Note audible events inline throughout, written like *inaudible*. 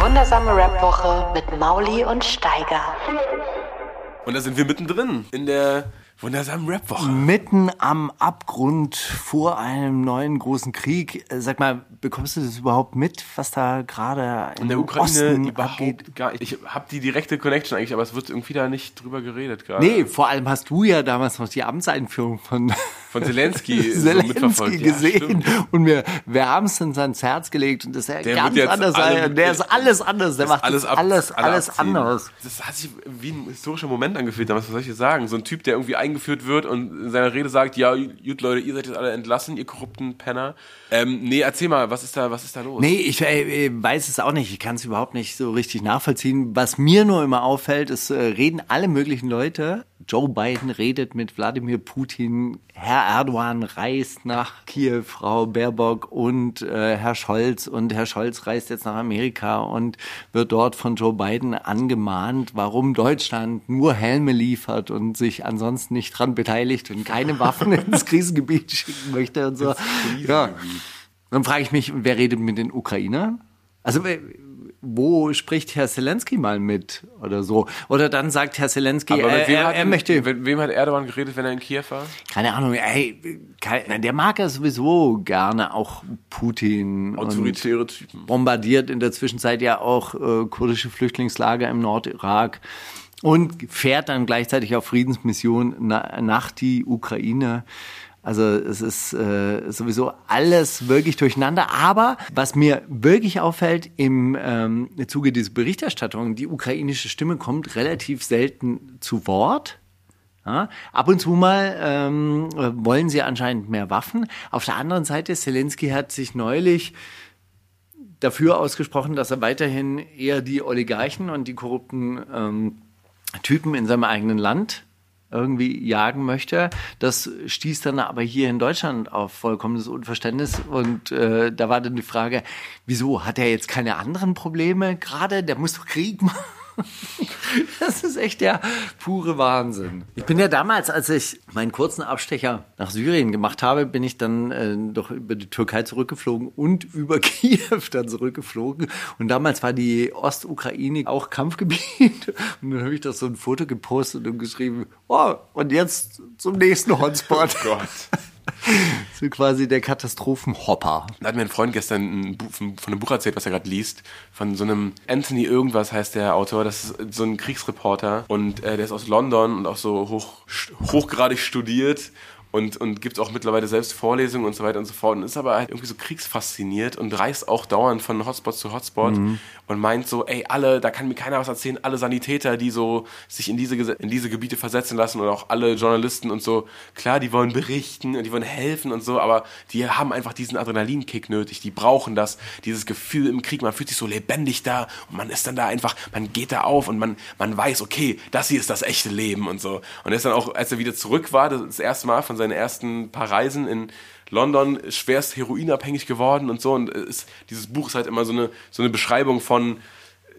Wundersame Rap-Woche mit Mauli und Steiger. Und da sind wir mittendrin in der wundersamen Rap-Woche. Mitten am Abgrund vor einem neuen großen Krieg. Äh, Sag mal, bekommst du das überhaupt mit, was da gerade In der Ukraine Osten überhaupt abgeht? gar Ich habe die direkte Connection eigentlich, aber es wird irgendwie da nicht drüber geredet gerade. Nee, vor allem hast du ja damals noch die Amtseinführung von *laughs* Von Zelensky, *laughs* so Zelensky mitverfolgt. Ja, gesehen stimmt. und mir wärmstens ans Herz gelegt und das ist ja Der ganz anders. alle- der ist alles anders. Der macht alles ab- alles, alle alles anders. Das hat sich wie ein historischer Moment angefühlt damals, was soll ich jetzt sagen? So ein Typ, der irgendwie eingeführt wird und in seiner Rede sagt, ja, gut Leute, ihr seid jetzt alle entlassen, ihr korrupten Penner. Ähm, nee, erzähl mal, was ist da, was ist da los? Nee, ich äh, äh, weiß es auch nicht. Ich kann es überhaupt nicht so richtig nachvollziehen. Was mir nur immer auffällt, ist, äh, reden alle möglichen Leute. Joe Biden redet mit Wladimir Putin. Herr Erdogan reist nach Kiew, Frau Baerbock und äh, Herr Scholz. Und Herr Scholz reist jetzt nach Amerika und wird dort von Joe Biden angemahnt, warum Deutschland nur Helme liefert und sich ansonsten nicht dran beteiligt und keine Waffen *laughs* ins Krisengebiet schicken möchte und so. Ja. Dann frage ich mich, wer redet mit den Ukrainern? Also wo spricht Herr Zelensky mal mit oder so? Oder dann sagt Herr Zelensky, wem, er, hat, er möchte, mit wem hat Erdogan geredet, wenn er in Kiew war? keine Ahnung, ey, kein, der mag ja sowieso gerne auch Putin. Autoritäre Typen. bombardiert in der Zwischenzeit ja auch äh, kurdische Flüchtlingslager im Nordirak und fährt dann gleichzeitig auf Friedensmission na, nach die Ukraine. Also es ist äh, sowieso alles wirklich durcheinander. Aber was mir wirklich auffällt im ähm, Zuge dieser Berichterstattung, die ukrainische Stimme kommt relativ selten zu Wort. Ja, ab und zu mal ähm, wollen sie anscheinend mehr Waffen. Auf der anderen Seite, Zelensky hat sich neulich dafür ausgesprochen, dass er weiterhin eher die Oligarchen und die korrupten ähm, Typen in seinem eigenen Land irgendwie jagen möchte. Das stieß dann aber hier in Deutschland auf vollkommenes Unverständnis. Und äh, da war dann die Frage, wieso hat er jetzt keine anderen Probleme gerade? Der muss doch Krieg *laughs* machen. *laughs* Das ist echt der pure Wahnsinn. Ich bin ja damals, als ich meinen kurzen Abstecher nach Syrien gemacht habe, bin ich dann äh, doch über die Türkei zurückgeflogen und über *laughs* Kiew dann zurückgeflogen. Und damals war die Ostukraine auch Kampfgebiet. *laughs* Und dann habe ich das so ein Foto gepostet und geschrieben, oh, und jetzt zum nächsten Hotspot. Gott. *laughs* so quasi der Katastrophenhopper. Da hat mir ein Freund gestern ein Buch, von einem Buch erzählt, was er gerade liest. Von so einem Anthony irgendwas heißt der Autor. Das ist so ein Kriegsreporter. Und äh, der ist aus London und auch so hoch, hochgradig studiert. Und, und gibt auch mittlerweile selbst Vorlesungen und so weiter und so fort. Und ist aber halt irgendwie so kriegsfasziniert und reist auch dauernd von Hotspot zu Hotspot und meint so, ey, alle, da kann mir keiner was erzählen, alle Sanitäter, die so sich in diese, in diese Gebiete versetzen lassen und auch alle Journalisten und so, klar, die wollen berichten und die wollen helfen und so, aber die haben einfach diesen Adrenalinkick nötig, die brauchen das, dieses Gefühl im Krieg, man fühlt sich so lebendig da und man ist dann da einfach, man geht da auf und man, man weiß, okay, das hier ist das echte Leben und so. Und er ist dann auch, als er wieder zurück war, das erste Mal von seinen ersten paar Reisen in London schwerst heroinabhängig geworden und so. Und ist, dieses Buch ist halt immer so eine, so eine Beschreibung von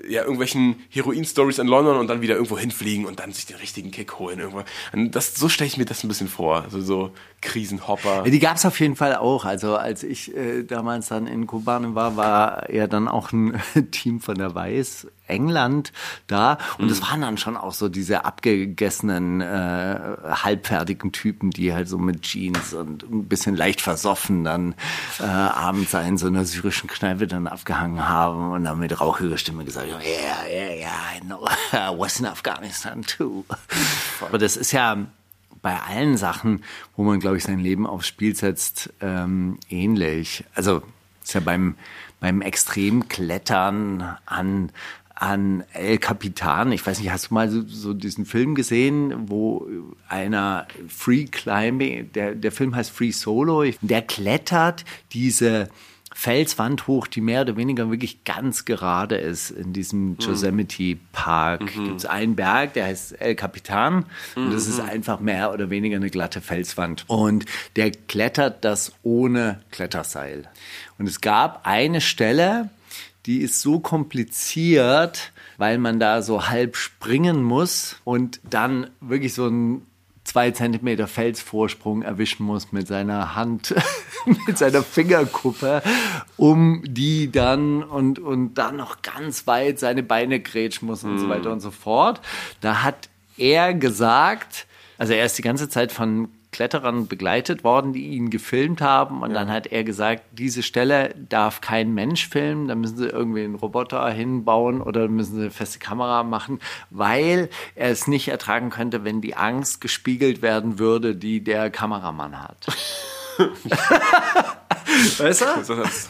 ja, irgendwelchen Heroin-Stories in London und dann wieder irgendwo hinfliegen und dann sich den richtigen Kick holen. Irgendwo. Und das, so stelle ich mir das ein bisschen vor. Also so Krisenhopper. Die gab es auf jeden Fall auch. Also als ich äh, damals dann in Kubanen war, war ja dann auch ein *laughs* Team von der Weiß England da und es waren dann schon auch so diese abgegessenen äh, halbfertigen Typen, die halt so mit Jeans und ein bisschen leicht versoffen dann äh, abends in so einer syrischen Kneipe dann abgehangen haben und dann mit rauchiger Stimme gesagt haben, yeah, yeah, yeah, I know, I *laughs* was in Afghanistan too. Aber das ist ja bei allen Sachen, wo man, glaube ich, sein Leben aufs Spiel setzt, ähm, ähnlich. Also ist ja beim, beim Extremklettern an, an El Capitan. Ich weiß nicht, hast du mal so, so diesen Film gesehen, wo einer Free Climbing, der, der Film heißt Free Solo, der klettert diese Felswand hoch, die mehr oder weniger wirklich ganz gerade ist in diesem Yosemite Park. Gibt es einen Berg, der heißt El Capitan und das ist einfach mehr oder weniger eine glatte Felswand. Und der klettert das ohne Kletterseil. Und es gab eine Stelle, die ist so kompliziert, weil man da so halb springen muss und dann wirklich so ein zwei Zentimeter Felsvorsprung erwischen muss mit seiner Hand, *laughs* mit seiner Fingerkuppe, um die dann und, und dann noch ganz weit seine Beine grätschen muss und so weiter und so fort. Da hat er gesagt, also er ist die ganze Zeit von Kletterern begleitet worden, die ihn gefilmt haben. Und dann hat er gesagt, diese Stelle darf kein Mensch filmen, da müssen sie irgendwie einen Roboter hinbauen oder müssen sie eine feste Kamera machen, weil er es nicht ertragen könnte, wenn die Angst gespiegelt werden würde, die der Kameramann hat. *laughs* weißt du? Das ist.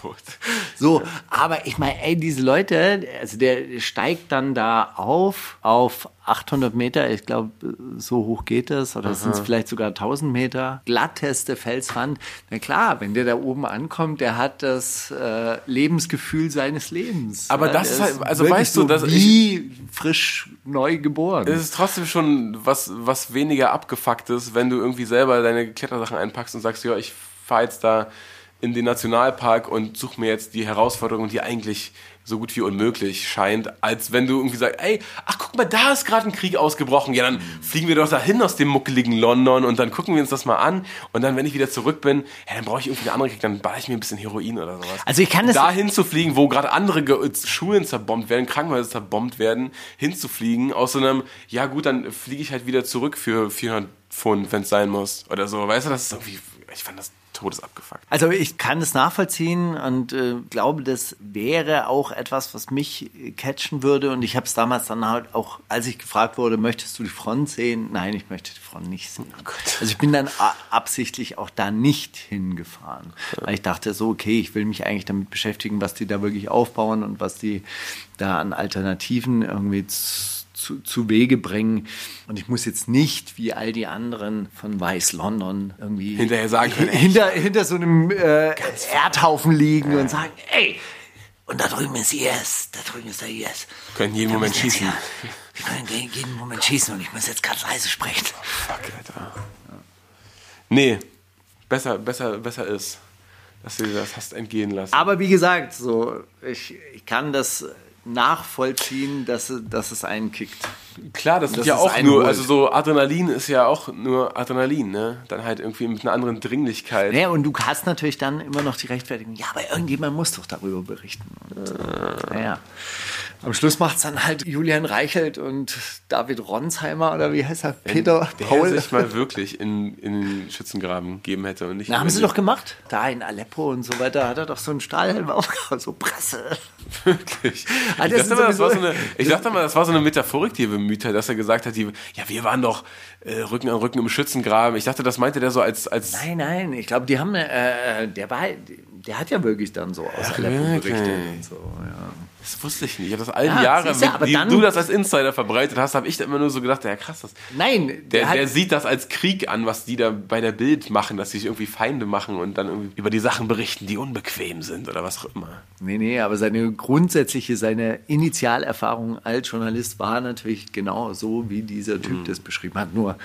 So, aber ich meine, ey, diese Leute, also der steigt dann da auf, auf 800 Meter, ich glaube, so hoch geht das, oder sind es vielleicht sogar 1000 Meter, glatteste Felswand. Na klar, wenn der da oben ankommt, der hat das äh, Lebensgefühl seines Lebens. Aber Ja, das ist halt- also weißt du, so ich- wie frisch neu geboren. Es ist trotzdem schon was, was weniger abgefucktes, wenn du irgendwie selber deine Klettersachen einpackst und sagst, ja, ich fahre jetzt da in den Nationalpark und suche mir jetzt die Herausforderung, die eigentlich so gut wie unmöglich scheint, als wenn du irgendwie sagst, ey, ach guck mal, da ist gerade ein Krieg ausgebrochen. Ja, dann fliegen wir doch dahin aus dem muckeligen London und dann gucken wir uns das mal an. Und dann, wenn ich wieder zurück bin, ja, dann brauche ich irgendwie eine andere Krieg, dann baller ich mir ein bisschen Heroin oder sowas. Also ich kann das- dahin zu fliegen, wo gerade andere Ge Schulen zerbombt werden, Krankenhäuser zerbombt werden, hinzufliegen aus so einem, ja gut, dann fliege ich halt wieder zurück für 400 Pfund, wenn es sein muss oder so. Weißt du, das ist irgendwie, ich fand das todesabgefuckt. Also ich kann es nachvollziehen und äh, glaube, das wäre auch etwas, was mich äh, catchen würde. Und ich habe es damals dann halt auch, als ich gefragt wurde, möchtest du die Front sehen? Nein, ich möchte die Front nicht sehen. also ich bin dann absichtlich auch da nicht hingefahren, weil ich dachte so, okay, ich will mich eigentlich damit beschäftigen, was die da wirklich aufbauen und was die da an Alternativen irgendwie z- zu, zu Wege bringen. Und ich muss jetzt nicht, wie all die anderen von Weiß London, irgendwie Hinterher sagen können, hinter, hinter so einem äh, Erdhaufen liegen und sagen, ey, und da drüben ist IS, da drüben ist der IS. Können jeden Moment schießen. hier- Wir können jeden- Moment schießen und ich muss jetzt ganz leise sprechen. Fuck, Alter. Nee, besser, besser, besser ist, dass du dir das hast entgehen lassen. Aber wie gesagt, so, ich, ich kann das nachvollziehen, dass, dass es einen kickt. Klar, das, Das ist ja auch nur, Holt. also so Adrenalin ist ja auch nur Adrenalin, ne? Dann halt irgendwie mit einer anderen Dringlichkeit. Ja, und du hast natürlich dann immer noch die Rechtfertigung, ja, aber irgendjemand muss doch darüber berichten. Und, naja. Am Schluss macht es dann halt Julian Reichelt und David Ronsheimer oder wie heißt er? Peter der Paul. sich mal wirklich in, in den Schützengraben geben hätte und nicht. Na, haben sie doch gemacht. Da in Aleppo und so weiter hat er doch so einen Stahlhelm aufgehauen, *laughs* so Presse. Wirklich. Ah, Ich dachte, mal, das war so eine, ich dachte mal, das war so eine Metaphorik, die hat, dass er gesagt hat, die, ja, wir waren doch äh, Rücken an Rücken im Schützengraben. Ich dachte, das meinte der so als, als Nein, nein, ich glaube, die haben, äh, der war, der hat ja wirklich dann so aus Aleppo wirklich? berichtet und so, ja. Das wusste ich nicht. Ich habe das all die Ja, Jahre, du, wie, aber wie dann- du das als Insider verbreitet hast, habe ich da immer nur so gedacht, ja krass, das, Nein, der, hat, der sieht das als Krieg an, was die da bei der Bild machen, dass sie sich irgendwie Feinde machen und dann irgendwie über die Sachen berichten, die unbequem sind oder was auch immer. Nee, nee, aber seine grundsätzliche, seine Initialerfahrung als Journalist war natürlich genau so, wie dieser Mhm. Typ das beschrieben hat, nur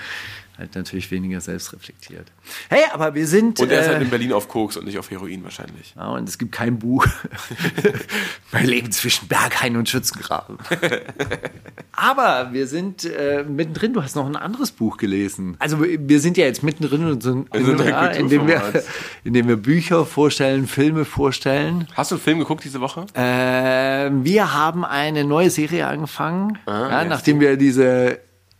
halt natürlich weniger selbstreflektiert. Hey, aber wir sind. Und er ist äh, halt in Berlin auf Koks und nicht auf Heroin wahrscheinlich. ja, und es gibt kein Buch. *laughs* mein Leben zwischen Berghain und Schützengraben. aber wir sind äh, mittendrin. Du hast noch ein anderes Buch gelesen. Also wir sind ja jetzt mittendrin in, so, in, Wir sind ein ja, indem, wir, Kulturformat. *laughs* indem wir Bücher vorstellen, Filme vorstellen. Hast du einen Film geguckt diese Woche? Äh, wir haben eine neue Serie angefangen, ja, ja, nachdem wir diese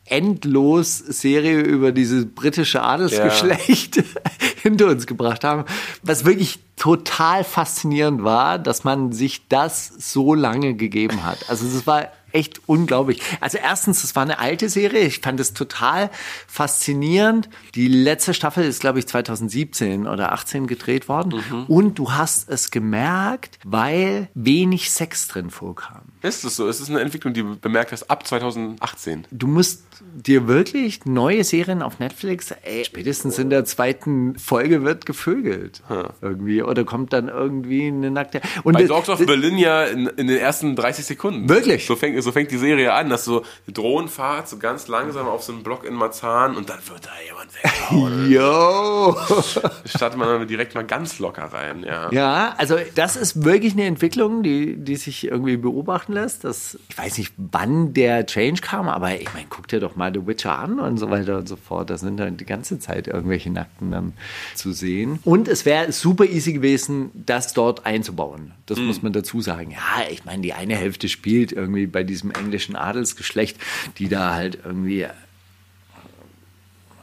endlos Serie über dieses britische Adelsgeschlecht *laughs* hinter uns gebracht haben, was wirklich total faszinierend war, dass man sich das so lange gegeben hat. Also es war echt unglaublich. Also erstens, es war eine alte Serie. Ich fand es total faszinierend. Die letzte Staffel ist, glaube ich, 2017 oder 18 gedreht worden. Und du hast es gemerkt, weil wenig Sex drin vorkam. Ist es so? Ist es eine Entwicklung, die du bemerkt hast ab 2018? Du musst dir wirklich neue Serien auf Netflix, ey, spätestens in der zweiten Folge wird gevögelt. Irgendwie. Oder kommt dann irgendwie eine nackte. Und Bei Dogs of Berlin ja in, in den ersten 30 Sekunden. Wirklich? So fängt, so fängt die Serie an, dass so eine Drohnenfahrt so ganz langsam auf so einen Block in Marzahn und dann wird da jemand weggehauen. *laughs* Yo! Startet man dann direkt mal ganz locker rein, ja. Ja, also das ist wirklich eine Entwicklung, die, die sich irgendwie beobachten lässt. Das, ich weiß nicht, wann der Change kam, aber ich meine, guck dir doch mal The Witcher an und so weiter und so fort. Da sind dann die ganze Zeit irgendwelche Nackten dann zu sehen. Und es wäre super easy gewesen, das dort einzubauen. Das muss man dazu sagen. Ja, ich meine, die eine Hälfte spielt irgendwie bei diesem englischen Adelsgeschlecht, die da halt irgendwie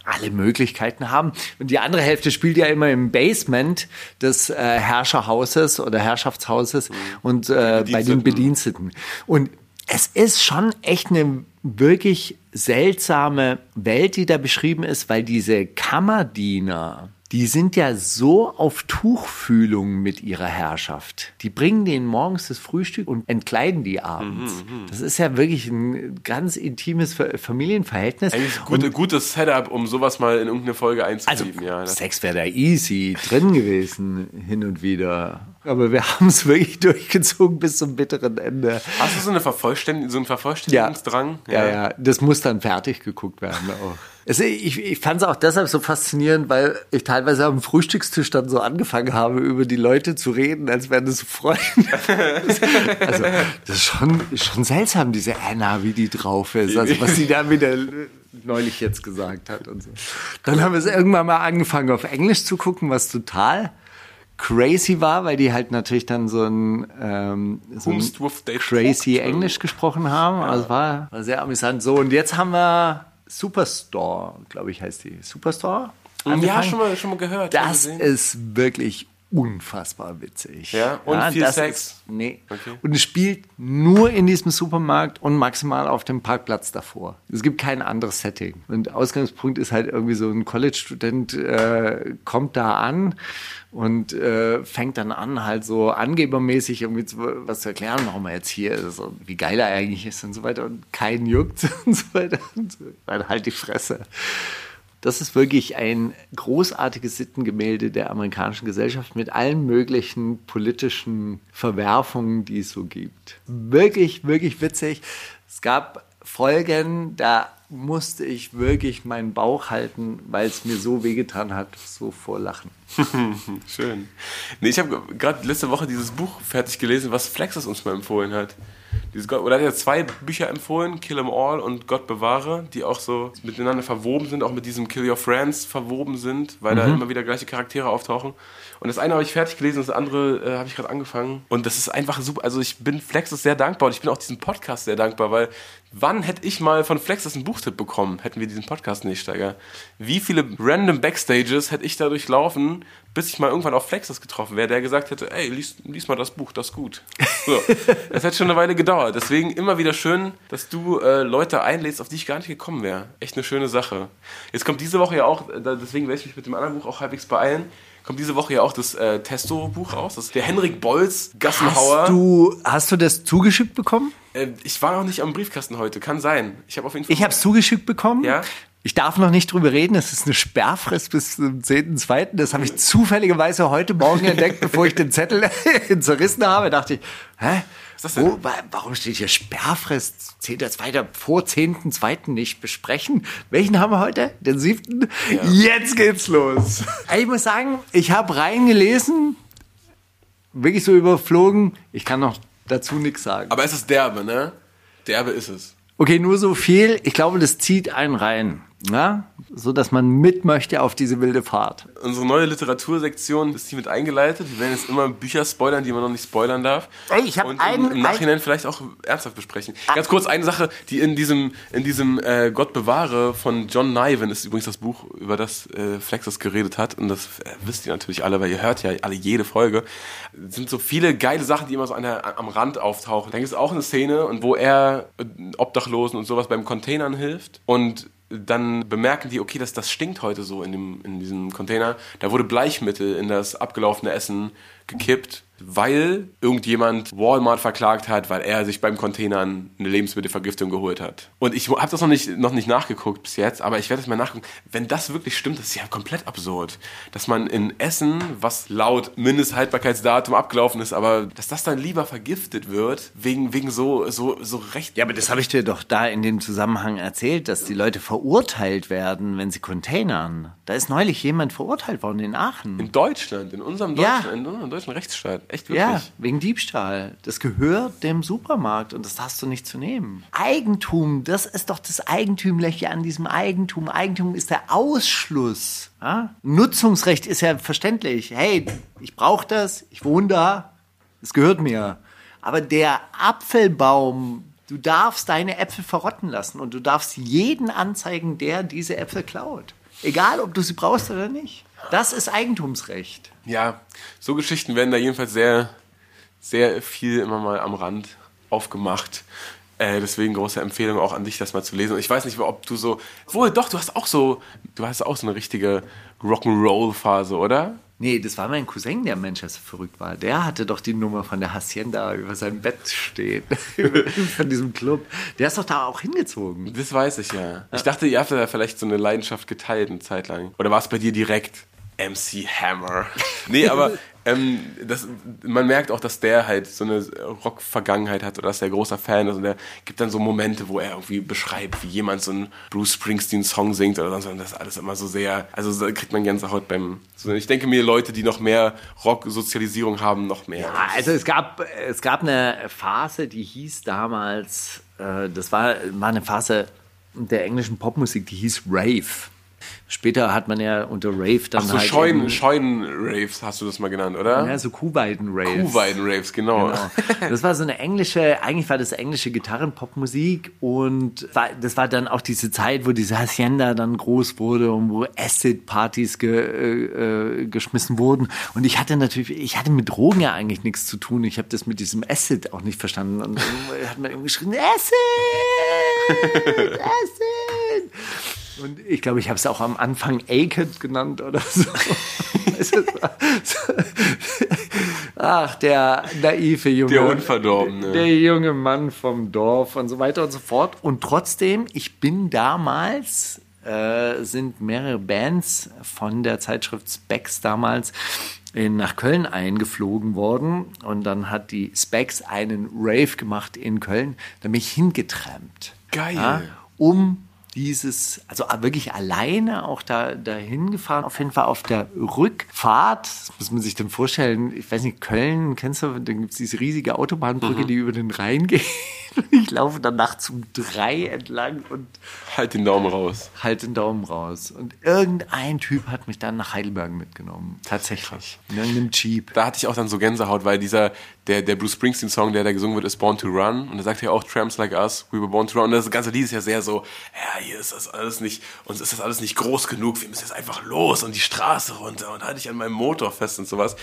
alle Möglichkeiten haben. Und die andere Hälfte spielt ja immer im Basement des äh, Herrscherhauses oder Herrschaftshauses und äh, bei den Bediensteten. Bediensteten. Und es ist schon echt eine wirklich seltsame Welt, die da beschrieben ist, weil diese Kammerdiener, die sind ja so auf Tuchfühlung mit ihrer Herrschaft. Die bringen denen morgens das Frühstück und entkleiden die abends. Das ist ja wirklich ein ganz intimes Fa- Familienverhältnis. Eigentlich ein gute, gutes Setup, um sowas mal in irgendeine Folge Also, einzuschieben. ja, das- Sex wäre da easy drin gewesen, hin und wieder. Aber wir *laughs* haben es wirklich durchgezogen bis zum bitteren Ende. Hast du so, eine Vervollständigung, so einen Vervollständigungsdrang? Ja, ja, das muss dann fertig geguckt werden auch. Es, ich ich fand es auch deshalb so faszinierend, weil ich teilweise am Frühstückstisch dann so angefangen habe, über die Leute zu reden, als wären das Freunde. *laughs* also, das ist schon, schon seltsam, diese Anna, wie die drauf ist. Also, was sie da wieder neulich jetzt gesagt hat und so. Dann haben wir es irgendwann mal angefangen, auf Englisch zu gucken, was total crazy war, weil die halt natürlich dann so ein, ähm, so ein crazy. Englisch gesprochen haben. Also war, war sehr amüsant. So, und jetzt haben wir Superstore, glaube ich, heißt die. Superstore? Ja, angefangen. schon mal, schon mal gehört. Das ist wirklich unfassbar witzig. Ja? Und viel das Sex? Ist, nee. Okay. Und es spielt nur in diesem Supermarkt und maximal auf dem Parkplatz davor. Es gibt kein anderes Setting. Und Ausgangspunkt ist halt irgendwie so ein College-Student äh, kommt da an und äh, fängt dann an, halt so angebermäßig irgendwie zu, was zu erklären, warum er jetzt hier ist und wie geil er eigentlich ist und so weiter. Und keinen juckt *laughs* und so weiter. Und so. Dann halt die Fresse. Das ist wirklich ein großartiges Sittengemälde der amerikanischen Gesellschaft mit allen möglichen politischen Verwerfungen, die es so gibt. Wirklich, wirklich witzig. Es gab Folgen, da musste ich wirklich meinen Bauch halten, weil es mir so wehgetan hat, so vor Lachen. *laughs* Schön. Nee, ich habe gerade letzte Woche dieses Buch fertig gelesen, was Flexus uns mal empfohlen hat. Dieses Gott, oder er hat ja zwei Bücher empfohlen, Kill 'em All und Gott bewahre, die auch so miteinander verwoben sind, auch mit diesem Kill Your Friends verwoben sind, weil da immer wieder gleiche Charaktere auftauchen. Und das eine habe ich fertig gelesen, das andere äh, habe ich gerade angefangen. Und das ist einfach super. Also ich bin Flexus sehr dankbar und ich bin auch diesem Podcast sehr dankbar, weil wann hätte ich mal von Flexus einen Buchtipp bekommen, hätten wir diesen Podcast nicht, Steiger? Wie viele random Backstages hätte ich dadurch laufen, bis ich mal irgendwann auf Flexus getroffen wäre, der gesagt hätte, ey, lies, lies mal das Buch, das ist gut. So, *laughs* das hätte schon eine Weile gedauert. Deswegen immer wieder schön, dass du äh, Leute einlädst, auf die ich gar nicht gekommen wäre. Echt eine schöne Sache. Jetzt kommt diese Woche ja auch, äh, da- deswegen werde ich mich mit dem anderen Buch auch halbwegs beeilen, kommt diese Woche ja auch das äh, Testo-Buch raus. Das ist der Henrik Bolz, Gassenhauer. Hast du, hast du das zugeschickt bekommen? Äh, ich war noch nicht am Briefkasten heute, kann sein. Ich habe auf jeden Fall. Ich habe es zugeschickt bekomten. Ja. Ich darf noch nicht drüber reden. Es ist eine Sperrfrist bis zum 10.2. Das habe ich zufälligerweise heute Morgen entdeckt, bevor ich den Zettel *laughs* zerrissen habe. Dachte ich, hä? ist das denn? Wo, wa- warum steht hier Sperrfrist 10.2. vor 10.2. nicht besprechen? Welchen haben wir heute? Den 7. Jetzt geht's los. Ich muss sagen, ich habe reingelesen, wirklich so überflogen. Ich kann noch dazu nichts sagen. Aber es ist derbe, ne? Derbe ist es. Okay, nur so viel. Ich glaube, das zieht einen rein. Ja, so dass man mit möchte auf diese wilde Fahrt. Unsere neue Literatursektion ist hiermit eingeleitet. Wir werden jetzt immer Bücher spoilern, die man noch nicht spoilern darf. Ey, ich hab Und einen- im, im Nachhinein vielleicht auch ernsthaft besprechen. Ganz kurz eine Sache, die in diesem, in diesem äh, Gott bewahre von John Niven ist übrigens das Buch, über das äh, Flexus geredet hat. Und das äh, wisst ihr natürlich alle, weil ihr hört ja alle jede Folge. Es sind so viele geile Sachen, die immer so an der, am Rand auftauchen. Da gibt es auch eine Szene, und wo er äh, Obdachlosen und sowas beim Containern hilft. Und dann bemerken die, okay, das, das stinkt heute so in, dem, in diesem Container. Da wurde Bleichmittel in das abgelaufene Essen gekippt, weil irgendjemand Walmart verklagt hat, weil er sich beim Containern eine Lebensmittelvergiftung geholt hat. Und ich habe das noch nicht, noch nicht nachgeguckt bis jetzt, aber ich werde das mal nachgucken. Wenn das wirklich stimmt, das ist ja komplett absurd. Dass man in Essen, was laut Mindesthaltbarkeitsdatum abgelaufen ist, aber dass das dann lieber vergiftet wird, wegen, wegen so, so, so recht. Ja, aber das habe ich dir doch da in dem Zusammenhang erzählt, dass die Leute verurteilt werden, wenn sie containern. Da ist neulich jemand verurteilt worden in Aachen. In Deutschland, in unserem Ja. deutschen, in unserem deutschen Rechtsstaat. Echt wirklich. Ja, wegen Diebstahl. Das gehört dem Supermarkt und das darfst du nicht zu nehmen. Eigentum, das ist doch das Eigentümliche an diesem Eigentum. Eigentum ist der Ausschluss. Ja? Nutzungsrecht ist ja verständlich. Hey, ich brauche das, ich wohne da, es gehört mir. Aber der Apfelbaum, du darfst deine Äpfel verrotten lassen und du darfst jeden anzeigen, der diese Äpfel klaut. Egal, ob du sie brauchst oder nicht. Das ist Eigentumsrecht. Ja, so Geschichten werden da jedenfalls sehr, sehr viel immer mal am Rand aufgemacht. Äh, deswegen große Empfehlung auch an dich, das mal zu lesen. Und ich weiß nicht, ob du so. Wohl, doch, du hast auch so. Du hast auch so eine richtige Rock'n'Roll-Phase, oder? Nee, das war mein Cousin, der Manchester verrückt war. Der hatte doch die Nummer von der Hacienda über sein Bett stehen. *laughs* von diesem Club. Der ist doch da auch hingezogen. Das weiß ich ja. Ich dachte, ihr habt da vielleicht so eine Leidenschaft geteilt eine Zeit lang. Oder war es bei dir direkt MC Hammer? Nee, aber *laughs* ähm, das, man merkt auch, dass der halt so eine Rock-Vergangenheit hat oder dass der großer Fan ist. Und der gibt dann so Momente, wo er irgendwie beschreibt, wie jemand so einen Bruce Springsteen-Song singt oder sonst. Und das ist alles immer so sehr. Also kriegt man Gänsehaut beim. So, ich denke mir, Leute, die noch mehr Rock-Sozialisierung haben, noch mehr. Ja, also es gab, es gab eine Phase, die hieß damals, äh, das war, war eine Phase der englischen Popmusik, die hieß Rave. Später hat man ja unter Rave dann Ach so, halt Scheuen, eben- Scheuen-Raves hast du das mal genannt, oder? ja, so Kuhweiden-Raves. Kuhweiden-Raves, genau. Genau. Das war so eine englische, eigentlich war das englische Gitarrenpopmusik und war, das war dann auch diese Zeit, wo diese Hacienda dann groß wurde und wo Acid-Partys ge, äh, äh, geschmissen wurden. Und ich hatte natürlich, ich hatte mit Drogen ja eigentlich nichts zu tun. Ich habe das mit diesem Acid auch nicht verstanden. Und dann hat man irgendwie geschrien, Acid! *laughs* Acid! Und ich glaube, ich habe es auch am Anfang Aked genannt oder so. *laughs* Ach, der naive Junge. Der Unverdorbene. Der junge Mann vom Dorf und so weiter und so fort. Und trotzdem, ich bin damals, äh, sind mehrere Bands von der Zeitschrift Specs damals in, nach Köln eingeflogen worden. Und dann hat die Specs einen Rave gemacht in Köln. Da bin ich hingetrampt. Geil. um dieses, also wirklich alleine auch da dahin gefahren, auf jeden Fall auf der Rückfahrt, das muss man sich dann vorstellen, ich weiß nicht, Köln, kennst du, da gibt es diese riesige Autobahnbrücke, die über den Rhein *laughs* geht. Ich laufe dann nachts um drei entlang und Halt den Daumen raus. halt den Daumen raus. Und irgendein Typ hat mich dann nach Heidelberg mitgenommen. Tatsächlich. In irgendeinem Jeep. Da hatte ich auch dann so Gänsehaut, weil dieser, der, der Bruce Springsteen-Song, der da gesungen wird, ist Born to Run. Und da sagt er auch Tramps Like Us, We Were Born to Run. Und das ganze Lied ist ja sehr so, ja, hier ist das alles nicht, uns ist das alles nicht groß genug, wir müssen jetzt einfach los und die Straße runter und halte ich an meinem Motor fest und sowas.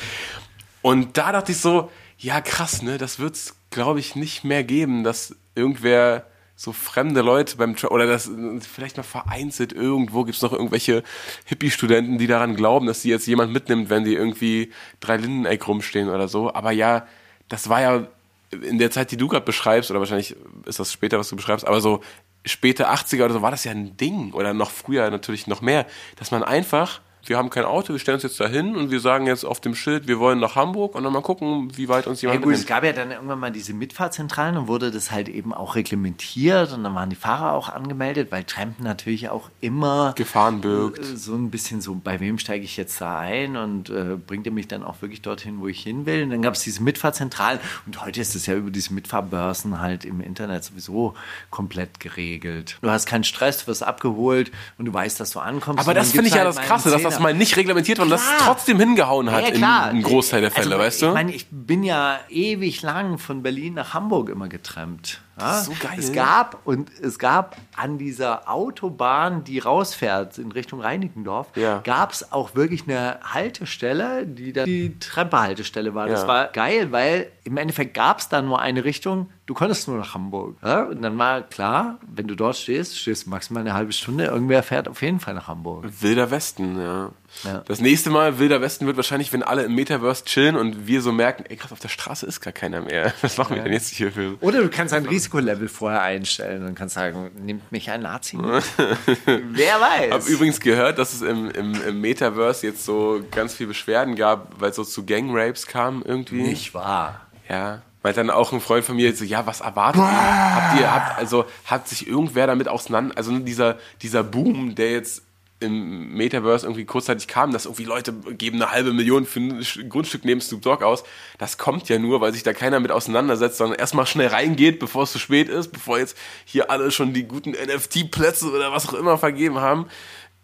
Und da dachte ich so, ja krass, ne, das wird's, glaube ich, nicht mehr geben, dass irgendwer so fremde Leute beim Tra oder das vielleicht mal vereinzelt irgendwo gibt's noch irgendwelche Hippie-Studenten, die daran glauben, dass sie jetzt jemand mitnimmt, wenn die irgendwie drei Lindeneck rumstehen oder so. Aber ja, das war ja in der Zeit, die du gerade beschreibst, oder wahrscheinlich ist das später, was du beschreibst, aber so späte 80er oder so war das ja ein Ding oder noch früher natürlich noch mehr, dass man einfach wir haben kein Auto, wir stellen uns jetzt dahin und wir sagen jetzt auf dem Schild, wir wollen nach Hamburg und dann mal gucken, wie weit uns Ja jemand gut, es gab ja dann irgendwann mal diese Mitfahrzentralen und wurde das halt eben auch reglementiert und dann waren die Fahrer auch angemeldet, weil Trampen natürlich auch immer Gefahren birgt. äh, so ein bisschen so, bei wem steige ich jetzt da ein und äh, bringt er mich dann auch wirklich dorthin, wo ich hin will. Und dann gab es diese Mitfahrzentralen und heute ist es ja über diese Mitfahrbörsen halt im Internet sowieso komplett geregelt. Du hast keinen Stress, du wirst abgeholt und du weißt, dass du ankommst. Aber das finde ich ja halt das Krasse, dass das Zehner. mal nicht reglementiert war und das trotzdem hingehauen hat Ja, in klar. einem Großteil der Fälle, also, weißt du? Ich meine, ich bin ja ewig lang von Berlin nach Hamburg immer getrennt. Ja? So geil. Es gab und es gab an dieser Autobahn, die rausfährt in Richtung Reinickendorf, Ja. gab es auch wirklich eine Haltestelle, die dann die Tremper-Haltestelle war. Das Ja. war geil, weil im Endeffekt gab es da nur eine Richtung. Du konntest nur nach Hamburg. Ja? Und dann war klar, wenn du dort stehst, stehst du maximal eine halbe Stunde. Irgendwer fährt auf jeden Fall nach Hamburg. Wilder Westen, ja. Ja. Das nächste Mal Wilder Westen wird wahrscheinlich, wenn alle im Metaverse chillen und wir so merken, ey krass, auf der Straße ist gar keiner mehr. *laughs* Was machen wir denn jetzt hier für... Oder du kannst ein Risikolevel vorher einstellen und kannst sagen, nimmt mich ein Nazi mit? *laughs* Wer weiß. habe übrigens gehört, dass es im, im, im Metaverse jetzt so ganz viel Beschwerden gab, weil es so zu Gangrapes kam irgendwie. nicht wahr. Ja. Weil dann auch ein Freund von mir so, ja, was erwartet ihr? Habt ihr, habt, also, hat sich irgendwer damit auseinander, also dieser, dieser Boom, der jetzt im Metaverse irgendwie kurzzeitig kam, dass irgendwie Leute geben eine halbe Million für ein Grundstück neben Snoop Dogg aus. Das kommt ja nur, weil sich da keiner mit auseinandersetzt, sondern erstmal schnell reingeht, bevor es zu spät ist, bevor jetzt hier alle schon die guten NFT-Plätze oder was auch immer vergeben haben.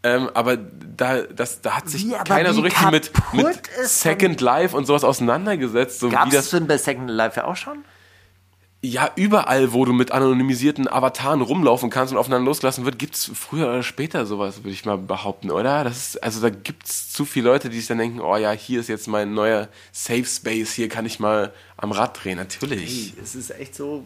Ähm, aber da, das, da hat sich Wie, keiner so richtig mit, mit Second Life und sowas auseinandergesetzt. So Gab es das, denn bei Second Life ja auch schon? Ja, überall, wo du mit anonymisierten Avataren rumlaufen kannst und aufeinander losgelassen wird, gibt's früher oder später sowas, würde ich mal behaupten, oder? Das ist, also da gibt's zu viele Leute, die sich dann denken, oh ja, hier ist jetzt mein neuer Safe Space, hier kann ich mal am Rad drehen. Natürlich. Es ist echt so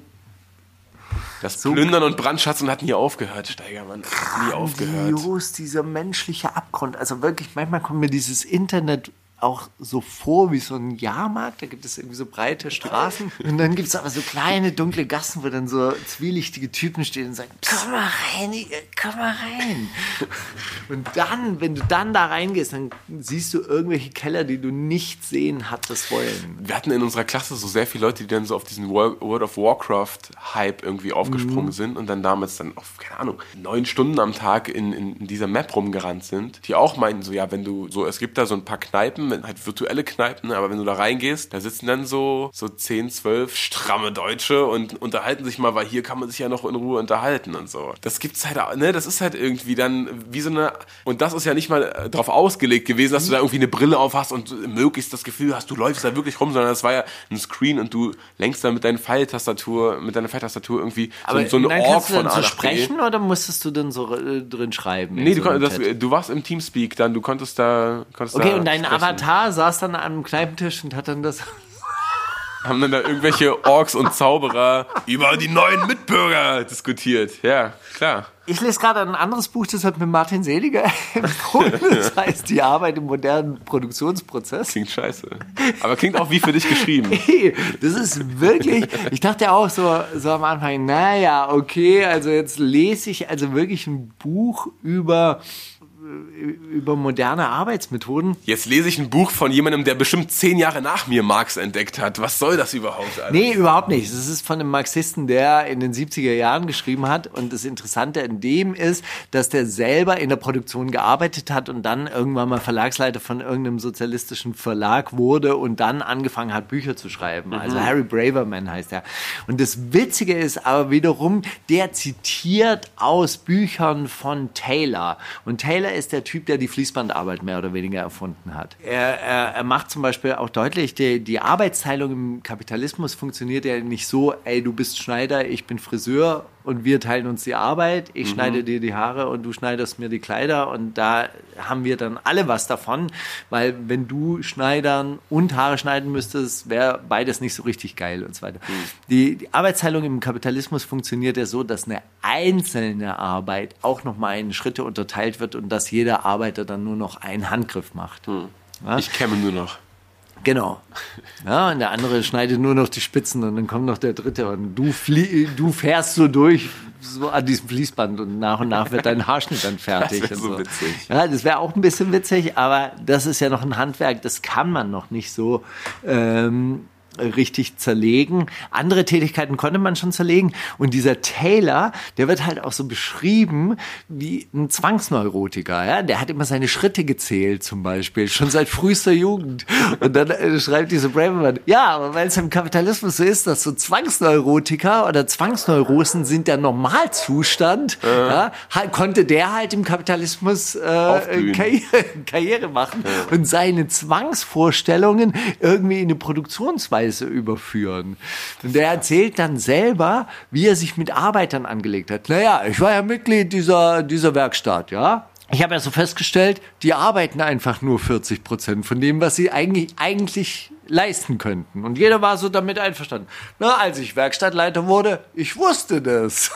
Das Plündern und Brandschatzen hat nie aufgehört, Steigermann. Hat nie aufgehört. dieser menschliche Abgrund. Also wirklich, manchmal kommt mir dieses Internet auch so vor wie so ein Jahrmarkt. Da gibt es irgendwie so breite Straßen. *laughs* Und dann gibt es aber so kleine, dunkle Gassen, wo dann so zwielichtige Typen stehen und sagen, komm mal rein, ihr, komm mal rein. *laughs* Und dann, wenn du dann da reingehst, dann siehst du irgendwelche Keller, die du nicht sehen hattest wollen. Wir hatten in unserer Klasse so sehr viele Leute, die dann so auf diesen Wor- World of Warcraft-Hype irgendwie aufgesprungen Mhm. sind und dann damals dann auf, keine Ahnung, neun Stunden am Tag in, in, in dieser Map rumgerannt sind, die auch meinten so, ja, wenn du so, es gibt da so ein paar Kneipen, halt virtuelle Kneipen, ne, aber wenn du da reingehst, da sitzen dann so, so 10, 12 stramme Deutsche und unterhalten sich mal, weil hier kann man sich ja noch in Ruhe unterhalten und so. Das gibt's halt, auch, ne, das ist halt irgendwie dann wie so eine, und das ist ja nicht mal äh, drauf ausgelegt gewesen, dass du da irgendwie eine Brille auf hast und möglichst das Gefühl hast, du läufst da wirklich rum, sondern das war ja ein Screen und du lenkst da mit deinen Pfeiltastatur, mit deiner Pfeiltastatur irgendwie so, so eine dann Org du von dann A so sprechen oder musstest du dann so äh, drin schreiben? Nee, du, so kon- das, du warst im Teamspeak dann, du konntest da. Konntest Okay, da und dein sprechen. Avatar saß dann an einem Kneipentisch und hat dann das. *laughs* Haben dann da irgendwelche Orks und Zauberer über die neuen Mitbürger diskutiert. Ja, klar. Ich lese gerade ein anderes Buch, das hat mir Martin Seliger *laughs* empfohlen. Das heißt Die Arbeit im modernen Produktionsprozess. Klingt scheiße. Aber klingt auch wie für dich geschrieben. *laughs* Das ist wirklich, ich dachte auch so, so am Anfang, naja, okay, also jetzt lese ich also wirklich ein Buch über, über moderne Arbeitsmethoden. Jetzt lese ich ein Buch von jemandem, der bestimmt zehn Jahre nach mir Marx entdeckt hat. Was soll das überhaupt? Alter? Nee, überhaupt nicht. Es ist von einem Marxisten, der in den 70er Jahren geschrieben hat. Und das Interessante an dem ist, dass der selber in der Produktion gearbeitet hat und dann irgendwann mal Verlagsleiter von irgendeinem sozialistischen Verlag wurde und dann angefangen hat, Bücher zu schreiben. Also Harry Braverman heißt er. Und das Witzige ist aber wiederum, der zitiert aus Büchern von Taylor. Und Taylor ist der Typ, der die Fließbandarbeit mehr oder weniger erfunden hat. Er, er, er macht zum Beispiel auch deutlich, die, die Arbeitsteilung im Kapitalismus funktioniert ja nicht so, ey, du bist Schneider, ich bin Friseur und wir teilen uns die Arbeit. Ich schneide dir die Haare und du schneidest mir die Kleider und da haben wir dann alle was davon, weil wenn du Schneidern und Haare schneiden müsstest, wäre beides nicht so richtig geil und so weiter. Die, die Arbeitsteilung im Kapitalismus funktioniert ja so, dass eine einzelne Arbeit auch nochmal in Schritte unterteilt wird und dass jeder Arbeiter dann nur noch einen Handgriff macht. Ja? Ich kämme nur noch. Genau. Ja, und der andere schneidet nur noch die Spitzen und dann kommt noch der dritte und du, flie du fährst so durch, so an diesem Fließband und nach und nach wird dein Haarschnitt dann *laughs* fertig. Das wär und so witzig. Ja, das wäre auch ein bisschen witzig, aber das ist ja noch ein Handwerk, das kann man noch nicht so ähm, richtig zerlegen. Andere Tätigkeiten konnte man schon zerlegen. Und dieser Taylor, der wird halt auch so beschrieben wie ein Zwangsneurotiker. Ja? Der hat immer seine Schritte gezählt zum Beispiel, schon seit frühester Jugend. Und dann äh, schreibt diese Braverman, ja, aber weil es im Kapitalismus so ist, dass so Zwangsneurotiker oder Zwangsneurosen sind der Normalzustand, ja, halt, konnte der halt im Kapitalismus äh. Karriere, *laughs* Karriere machen und seine Zwangsvorstellungen irgendwie in eine Produktionsweise überführen. Und der erzählt dann selber, wie er sich mit Arbeitern angelegt hat. Naja, ich war ja Mitglied dieser, dieser Werkstatt, ja. Ich habe ja so festgestellt, die arbeiten einfach nur 40 Prozent von dem, was sie eigentlich, eigentlich leisten könnten. Und jeder war so damit einverstanden. Na, als ich Werkstattleiter wurde, ich wusste das.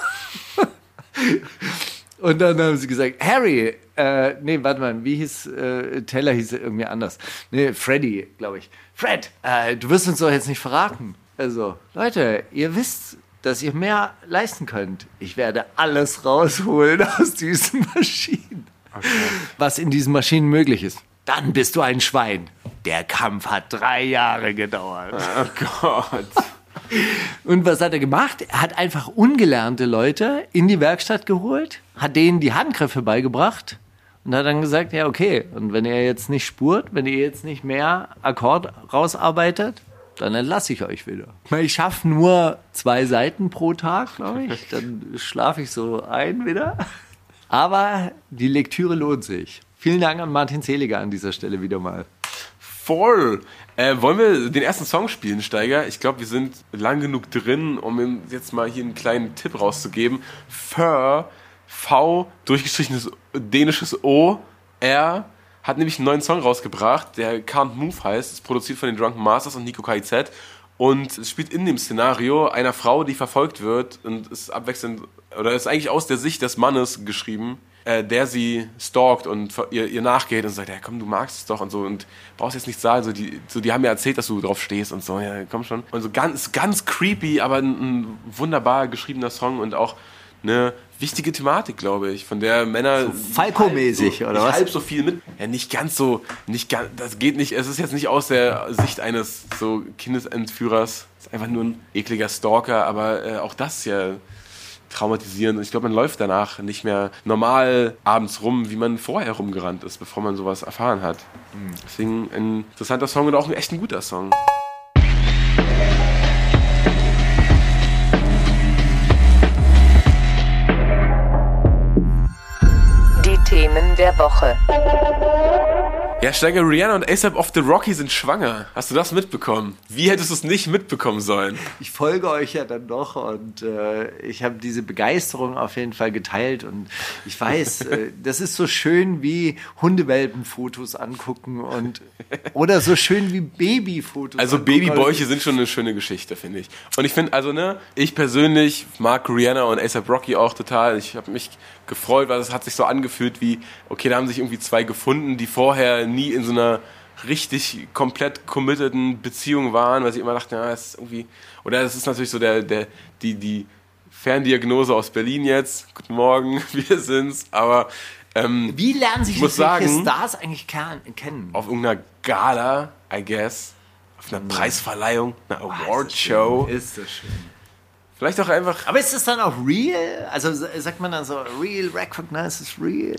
*laughs* Und dann haben sie gesagt, Harry, äh, nee, warte mal, wie hieß, äh, Taylor hieß er irgendwie anders. Nee, Freddy, glaube ich. Fred, äh, du wirst uns doch jetzt nicht verraten. Also, Leute, ihr wisst, dass ihr mehr leisten könnt. Ich werde alles rausholen *laughs* aus diesen Maschinen. Was in diesen Maschinen möglich ist. Dann bist du ein Schwein. Der Kampf hat drei Jahre gedauert. Oh Gott. Und was hat er gemacht? Er hat einfach ungelernte Leute in die Werkstatt geholt, hat denen die Handgriffe beigebracht und hat dann gesagt, ja okay, und wenn ihr jetzt nicht spurt, wenn ihr jetzt nicht mehr Akkord rausarbeitet, dann entlasse ich euch wieder. Ich schaffe nur zwei Seiten pro Tag, glaube ich. Dann schlafe ich so ein wieder. Aber die Lektüre lohnt sich. Vielen Dank an Martin Seliger an dieser Stelle wieder mal. Voll. Äh, wollen wir den ersten Song spielen, Steiger? Ich glaube, wir sind lang genug drin, um jetzt mal hier einen kleinen Tipp rauszugeben. Fur, V, durchgestrichenes dänisches O, R, hat nämlich einen neuen Song rausgebracht, der Can't Move heißt, ist produziert von den Drunken Masters und Nico KIZ. Und es spielt in dem Szenario einer Frau, die verfolgt wird und ist abwechselnd, oder ist eigentlich aus der Sicht des Mannes geschrieben, äh, der sie stalkt und ihr, ihr nachgeht und sagt, ja komm, du magst es doch und so und brauchst jetzt nichts sagen. So, die, so, die haben mir erzählt, dass du drauf stehst und so, ja, komm schon. Und so ganz, ganz creepy, aber ein, ein wunderbar geschriebener Song und auch eine wichtige Thematik, glaube ich, von der Männer Falco-mäßig, halb so, oder was? halb so viel mit. Ja, nicht ganz so, nicht ganz, das geht nicht, es ist jetzt nicht aus der Sicht eines so Kindesentführers. Es ist einfach nur ein ekliger Stalker, aber äh, auch das ja traumatisierend. Und ich glaube, man läuft danach nicht mehr normal abends rum, wie man vorher rumgerannt ist, bevor man sowas erfahren hat. Deswegen ein interessanter Song und auch ein echt ein guter Song. Die Themen der Woche. Ja, Steiger Rihanna und ASAP of the Rocky sind schwanger. Hast du das mitbekommen? Wie hättest du es nicht mitbekommen sollen? Ich folge euch ja dann doch und äh, ich habe diese Begeisterung auf jeden Fall geteilt und ich weiß, *laughs* äh, das ist so schön wie Hundewelpenfotos angucken und oder so schön wie Babyfotos. Also angucken. Babybäuche sind schon eine schöne Geschichte, finde ich. Und ich finde, also ne, ich persönlich mag Rihanna und ASAP Rocky auch total. Ich habe mich gefreut, weil es hat sich so angefühlt wie, okay, da haben sich irgendwie zwei gefunden, die vorher nie in so einer richtig komplett committeden Beziehung waren, weil sie immer dachten, ja, das ist irgendwie, oder das ist natürlich so der, der, die, die Ferndiagnose aus Berlin jetzt. Guten Morgen, *laughs* wir sind's, aber ähm, Wie lernen sich Ich muss sagen- Stars eigentlich kennen? auf irgendeiner Gala, I guess, auf einer Preisverleihung, einer Awardshow. Ist das schön. Vielleicht auch einfach. Aber ist das dann auch real? Also sagt man dann so, real recognizes real?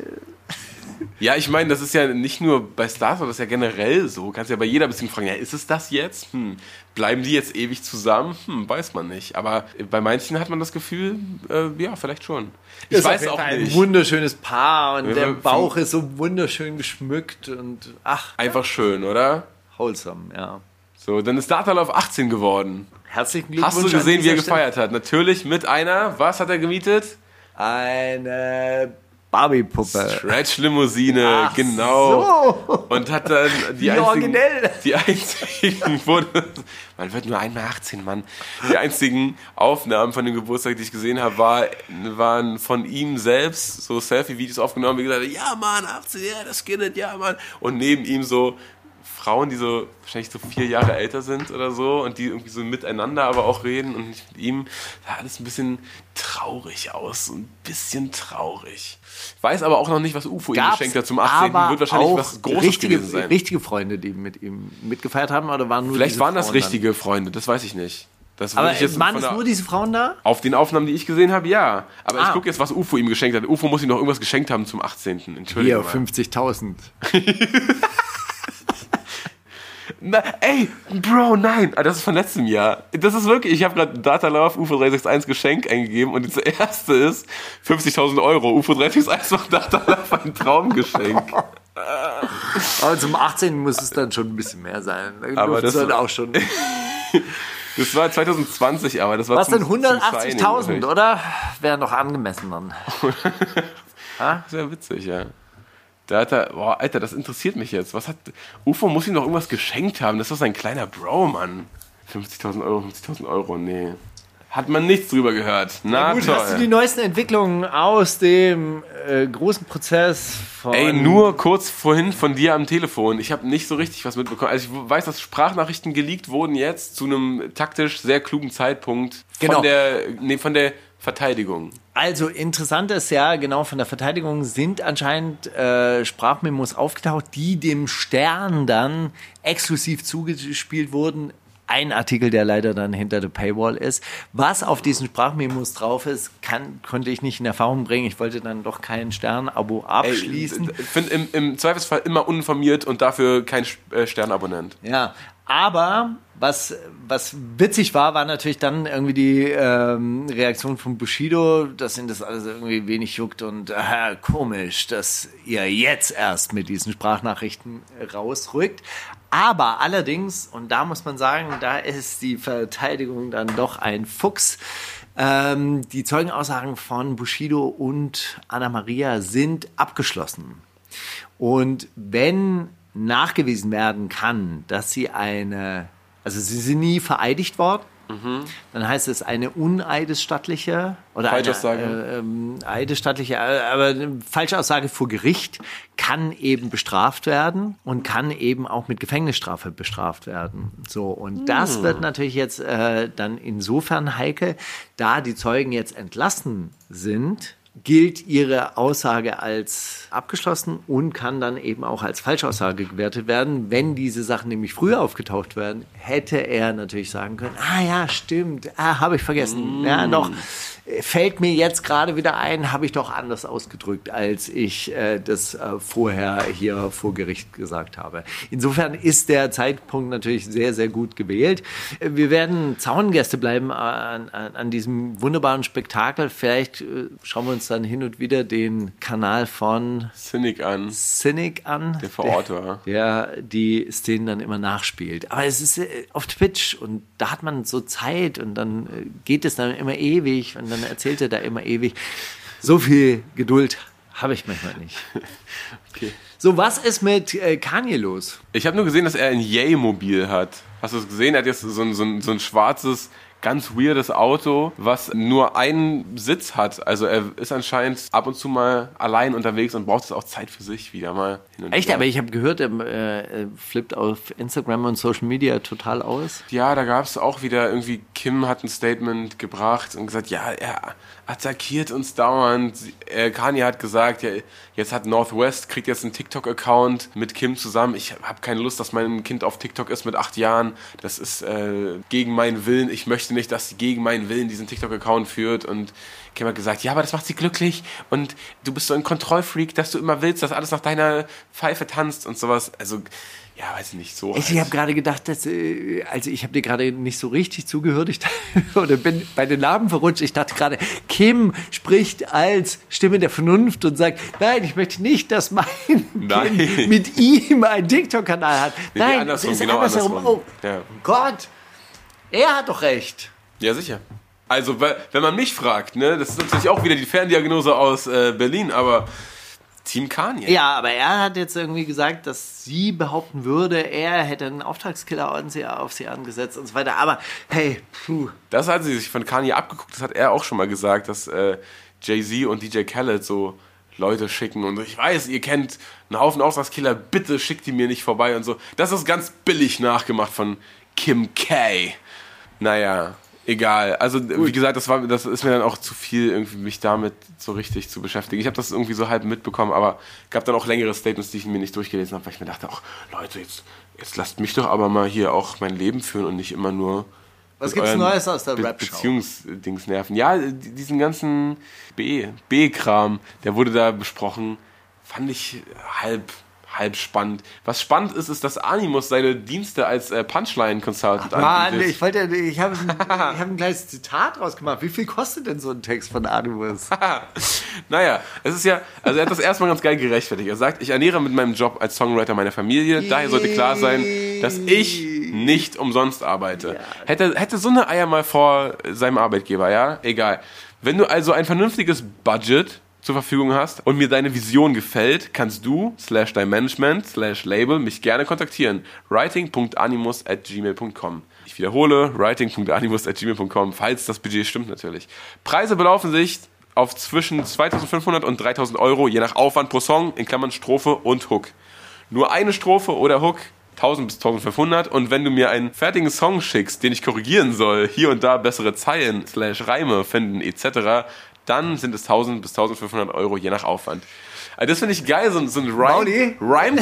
Ja, ich meine, das ist ja nicht nur bei Stars, das ist ja generell so. Kannst ja bei jeder Beziehung fragen, ja, ist es das jetzt? Hm. Bleiben die jetzt ewig zusammen? Hm, weiß man nicht. Aber bei manchen hat man das Gefühl, äh, ja, vielleicht schon. Ich Ist auf weiß jeden auch Fall nicht. Ein wunderschönes Paar und Ja, der Bauch ist so wunderschön geschmückt und ach, Einfach schön, oder? wholesome, ja. So, dann ist Data auf 18 geworden. Herzlichen Glückwunsch. Hast du gesehen, wie er dieser Stelle. gefeiert hat? Natürlich mit einer, was hat er gemietet? Eine Barbie-Puppe. Stretch-Limousine, Ach genau. so. Und hat dann die Wie einzigen, originell. die einzigen, *laughs* wurde, man wird nur einmal 18, Mann. Die einzigen Aufnahmen von dem Geburtstag, die ich gesehen habe, war, waren von ihm selbst, so Selfie-Videos aufgenommen, wie gesagt, ja Mann, 18, ja, das Kind, ja Mann. Und neben ihm so Frauen, die so wahrscheinlich so vier Jahre älter sind oder so und die irgendwie so miteinander aber auch reden und nicht mit ihm. Sah alles ein bisschen traurig aus. So ein bisschen traurig. Ich weiß aber auch noch nicht, was UFO ihm geschenkt hat zum 18. aber Wird wahrscheinlich was Großes richtige, gewesen sein. Richtige Freunde, die mit ihm mitgefeiert haben, oder waren nur Vielleicht waren das Frauen richtige Freunde, das weiß ich nicht. Das Dann? Aber ich jetzt waren es nur diese Frauen da? Auf den Aufnahmen, die ich gesehen habe, ja. Aber ich Ah. gucke jetzt, was UFO ihm geschenkt hat. UFO muss ihm noch irgendwas geschenkt haben zum 18. Entschuldigung. Hier, 50.000. *laughs* Na, ey, Bro, nein. Ah, Das ist von letztem Jahr. Das ist wirklich, ich habe gerade Data Love UFO 361 Geschenk eingegeben und das erste ist 50.000 Euro. UFO 361 macht Data Love ein Traumgeschenk. *laughs* Aber zum 18. muss es dann schon ein bisschen mehr sein. Da Aber das- dann auch schon. *laughs* Das war 2020, aber das war Was denn zum Signing 180.000, natürlich. oder? Wäre noch angemessen dann. *laughs* Sehr witzig, ja. Da hat er, boah, Alter, das interessiert mich jetzt. Was hat, UFO muss ihm noch irgendwas geschenkt haben. Das ist doch sein kleiner Bro, Mann. 50.000 Euro, 50.000 Euro, nee. Hat man nichts drüber gehört. Na Gut, toll. hast du die neuesten Entwicklungen aus dem äh, großen Prozess von. Ey, nur kurz vorhin von dir am Telefon. Ich habe nicht so richtig was mitbekommen. Also ich weiß, dass Sprachnachrichten geleakt wurden jetzt zu einem taktisch sehr klugen Zeitpunkt von Genau. der, nee, von der Verteidigung. Also interessant ist ja, genau von der Verteidigung sind anscheinend äh, Sprachmemos aufgetaucht, die dem Stern dann exklusiv zugespielt wurden. Ein Artikel, der leider dann hinter der Paywall ist. Was auf diesen Sprachmemos drauf ist, kann, konnte ich nicht in Erfahrung bringen. Ich wollte dann doch kein Stern-Abo abschließen. Ich finde im, im Zweifelsfall immer uninformiert und dafür kein äh, Sternabonnent. Ja, aber was, was witzig war, war natürlich dann irgendwie die ähm, Reaktion von Bushido, dass ihn das alles irgendwie wenig juckt und äh, komisch, dass ihr jetzt erst mit diesen Sprachnachrichten rausrückt. Aber allerdings, und da muss man sagen, da ist die Verteidigung dann doch ein Fuchs. Ähm, die Zeugenaussagen von Bushido und Anna Maria sind abgeschlossen. Und wenn nachgewiesen werden kann, dass sie eine, also sie sind nie vereidigt worden, dann heißt es eine uneidesstattliche oder eine Falschaussage. äh, ähm, eidesstattliche, äh, aber eine Falschaussage vor Gericht kann eben bestraft werden und kann eben auch mit Gefängnisstrafe bestraft werden. So und das wird natürlich jetzt äh, dann insofern heikel, da die Zeugen jetzt entlassen sind gilt ihre Aussage als abgeschlossen und kann dann eben auch als Falschaussage gewertet werden. Wenn diese Sachen nämlich früher aufgetaucht werden, hätte er natürlich sagen können, ah ja, stimmt, ah, habe ich vergessen. Ja, doch, fällt mir jetzt gerade wieder ein, habe ich doch anders ausgedrückt, als ich äh, das äh, vorher hier vor Gericht gesagt habe. Insofern ist der Zeitpunkt natürlich sehr, sehr gut gewählt. Äh, Wir werden Zaungäste bleiben an, an, an diesem wunderbaren Spektakel. Vielleicht äh, schauen wir uns dann hin und wieder den Kanal von Cynic an. Cynic an, Der vor Ort war. der die Szenen dann immer nachspielt. Aber es ist äh, auf Twitch und da hat man so Zeit und dann äh, geht es dann immer ewig und dann erzählt er da immer ewig. So viel Geduld habe ich manchmal nicht. *laughs* Okay. So, was ist mit äh, Kanye los? Ich habe nur gesehen, dass er ein Yay-Mobil hat. Hast du es gesehen? Er hat jetzt so ein, so ein, so ein schwarzes, ganz weirdes Auto, was nur einen Sitz hat. Also er ist anscheinend ab und zu mal allein unterwegs und braucht es auch Zeit für sich wieder mal. Hin und Echt, wieder. aber ich habe gehört, er äh, flippt auf Instagram und Social Media total aus. Ja, da gab es auch wieder irgendwie, Kim hat ein Statement gebracht und gesagt, ja, er attackiert uns dauernd. Äh, Kanye hat gesagt, ja, jetzt hat Northwest, kriegt jetzt einen TikTok-Account mit Kim zusammen. Ich habe keine Lust, dass mein Kind auf TikTok ist mit acht Jahren. Das ist äh, gegen meinen Willen. Ich möchte nicht, dass sie gegen meinen Willen diesen TikTok-Account führt. Und Kim hat gesagt, ja, aber das macht sie glücklich. Und du bist so ein Kontrollfreak, dass du immer willst, dass alles nach deiner Pfeife tanzt und sowas. Also, ja, weiß ich nicht, so. Ich habe gerade gedacht, dass, äh, also ich habe dir gerade nicht so richtig zugehört. Ich dachte, *laughs* oder bin bei den Namen verrutscht. Ich dachte gerade, Kim spricht als Stimme der Vernunft und sagt, nein, ich möchte nicht, dass mein Nein. Kind mit ihm einen TikTok-Kanal hat. Nee, nein, andersrum, es ist genau andersrum. andersrum. Oh Ja. Gott, er hat doch recht. Ja, sicher. Also, wenn man mich fragt, ne, das ist natürlich auch wieder die Ferndiagnose aus äh, Berlin, aber Team Kanye. Ja, aber er hat jetzt irgendwie gesagt, dass sie behaupten würde, er hätte einen Auftragskiller auf sie, auf sie angesetzt und so weiter. Aber hey, puh. Das hat sie sich von Kanye abgeguckt, das hat er auch schon mal gesagt, dass äh, Jay-Z und DJ Khaled so Leute schicken und ich weiß, ihr kennt einen Haufen Auftragskiller, bitte schickt die mir nicht vorbei und so. Das ist ganz billig nachgemacht von Kim K. Naja, egal. Also wie gesagt, das war, das ist mir dann auch zu viel, irgendwie mich damit so richtig zu beschäftigen. Ich habe das irgendwie so halb mitbekommen, aber gab dann auch längere Statements, die ich mir nicht durchgelesen habe, weil ich mir dachte, ach Leute, jetzt, jetzt lasst mich doch aber mal hier auch mein Leben führen und nicht immer nur Was gibt's Neues aus der Be Rap-Show? Beziehungsdings nerven. Ja, die- diesen ganzen B- B-Kram, der wurde da besprochen, fand ich halb halb spannend. Was spannend ist, ist, dass Animus seine Dienste als äh, Punchline-Consultant Mann, anbietet. ich wollte, ich habe ich *laughs* hab ein kleines Zitat rausgemacht. Wie viel kostet denn so ein Text von Animus? *laughs* naja, es ist ja, also er hat das erstmal ganz geil gerechtfertigt. Er sagt, ich ernähre mit meinem Job als Songwriter meine Familie, daher sollte klar sein, dass ich nicht umsonst arbeite. Hätte, hätte so eine Eier mal vor seinem Arbeitgeber, ja? Egal. Wenn du also ein vernünftiges Budget zur Verfügung hast und mir deine Vision gefällt, kannst du, slash dein Management, slash Label, mich gerne kontaktieren. writing.animus at gmail.com. Ich wiederhole, writing.animus at gmail.com, falls das Budget stimmt natürlich. Preise belaufen sich auf zwischen 2500 und 3000 Euro, je nach Aufwand pro Song, in Klammern Strophe und Hook. Nur eine Strophe oder Hook 1000 bis 1500 und wenn du mir einen fertigen Song schickst, den ich korrigieren soll, hier und da bessere Zeilen, slash Reime finden etc., dann sind es 1000 bis 1500 Euro, je nach Aufwand. Also das finde ich geil, so, ein- so ein Rhyme, Mauli? Rhyme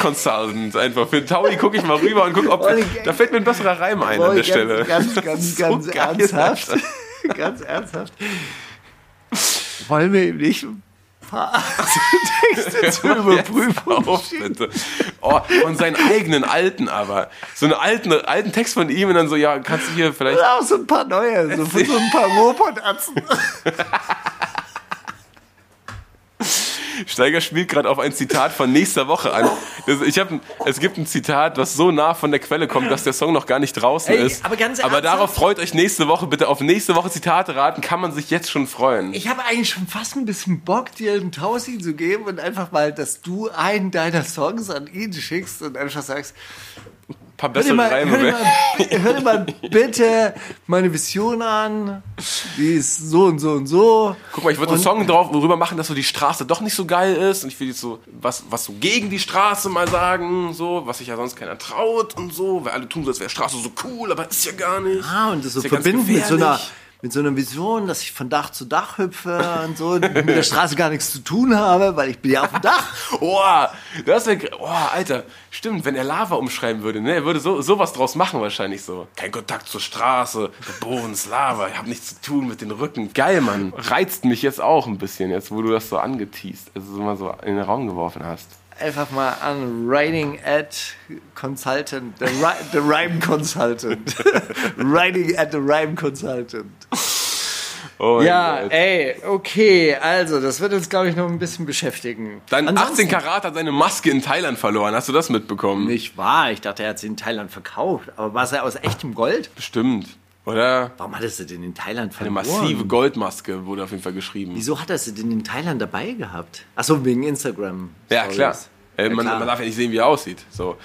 einfach. Für Taui gucke ich mal rüber und gucke, ob Mauli, da fällt mir ein besserer Reim ein an Boah, der Stelle. Ganz, ganz, *laughs* So ganz ernsthaft. *laughs* Ganz ernsthaft. Wollen wir ihm nicht ein paar *laughs* Texte zur Überprüfung auf, bitte. Oh, und seinen eigenen alten aber. So einen alten, alten Text von ihm und dann so, ja, kannst du hier vielleicht. Auch so ein paar neue, so so ein paar Robotatzen. Steiger spielt gerade auf ein Zitat von nächster Woche an. Das, ich hab, es gibt ein Zitat, was so nah von der Quelle kommt, dass der Song noch gar nicht draußen Ey, ist. aber ganz aber ernsthaft? darauf freut euch nächste Woche bitte. Auf nächste Woche Zitate raten kann man sich jetzt schon freuen. Ich habe eigentlich schon fast ein bisschen Bock, dir einen Tausi zu geben und einfach mal, dass du einen deiner Songs an ihn schickst und einfach sagst, paar hör bessere mal, Reime. hör dir mal, hör dir mal bitte meine Vision an, die ist so und so und so. Guck mal, ich würde einen Song drauf rüber machen, dass so die Straße doch nicht so geil ist und ich will jetzt so was, was so gegen die Straße mal sagen, so, was sich ja sonst keiner traut und so, weil alle tun so, als wäre Straße so cool, aber ist ja gar nicht. Ah, und das so Ist ja verbinden mit so, einer. Mit so einer Vision, dass ich von Dach zu Dach hüpfe und so, mit der Straße gar nichts zu tun habe, weil ich bin ja auf dem Dach. Oh, das wäre, oh, Alter, stimmt, wenn er Lava umschreiben würde, ne, er würde so sowas draus machen wahrscheinlich so. Kein Kontakt zur Straße, der Boden ist Lava, ich habe nichts zu tun mit den Rücken. Geil, Mann. Reizt mich jetzt auch ein bisschen, jetzt wo du das so angeteased, also so mal so in den Raum geworfen hast. Einfach mal an Writing at Consultant, the, the Rhyme Consultant. *laughs* Writing at the Rhyme Consultant. Oh Ja, Gott. ey, okay, also das wird uns, glaube ich, noch ein bisschen beschäftigen. Dein Ansonsten- 18 Karat hat seine Maske in Thailand verloren. Hast du das mitbekommen? Nicht wahr, ich dachte, er hat sie in Thailand verkauft. Aber war es ja aus echtem Gold? Bestimmt. Oder? Warum hat er sie denn in Thailand Eine verloren? massive Goldmaske wurde auf jeden Fall geschrieben. Wieso hat er sie denn in Thailand dabei gehabt? Achso, wegen Instagram. Ja, Stories. klar. Äh, Ja, man, klar. man darf ja nicht sehen, wie er aussieht. So.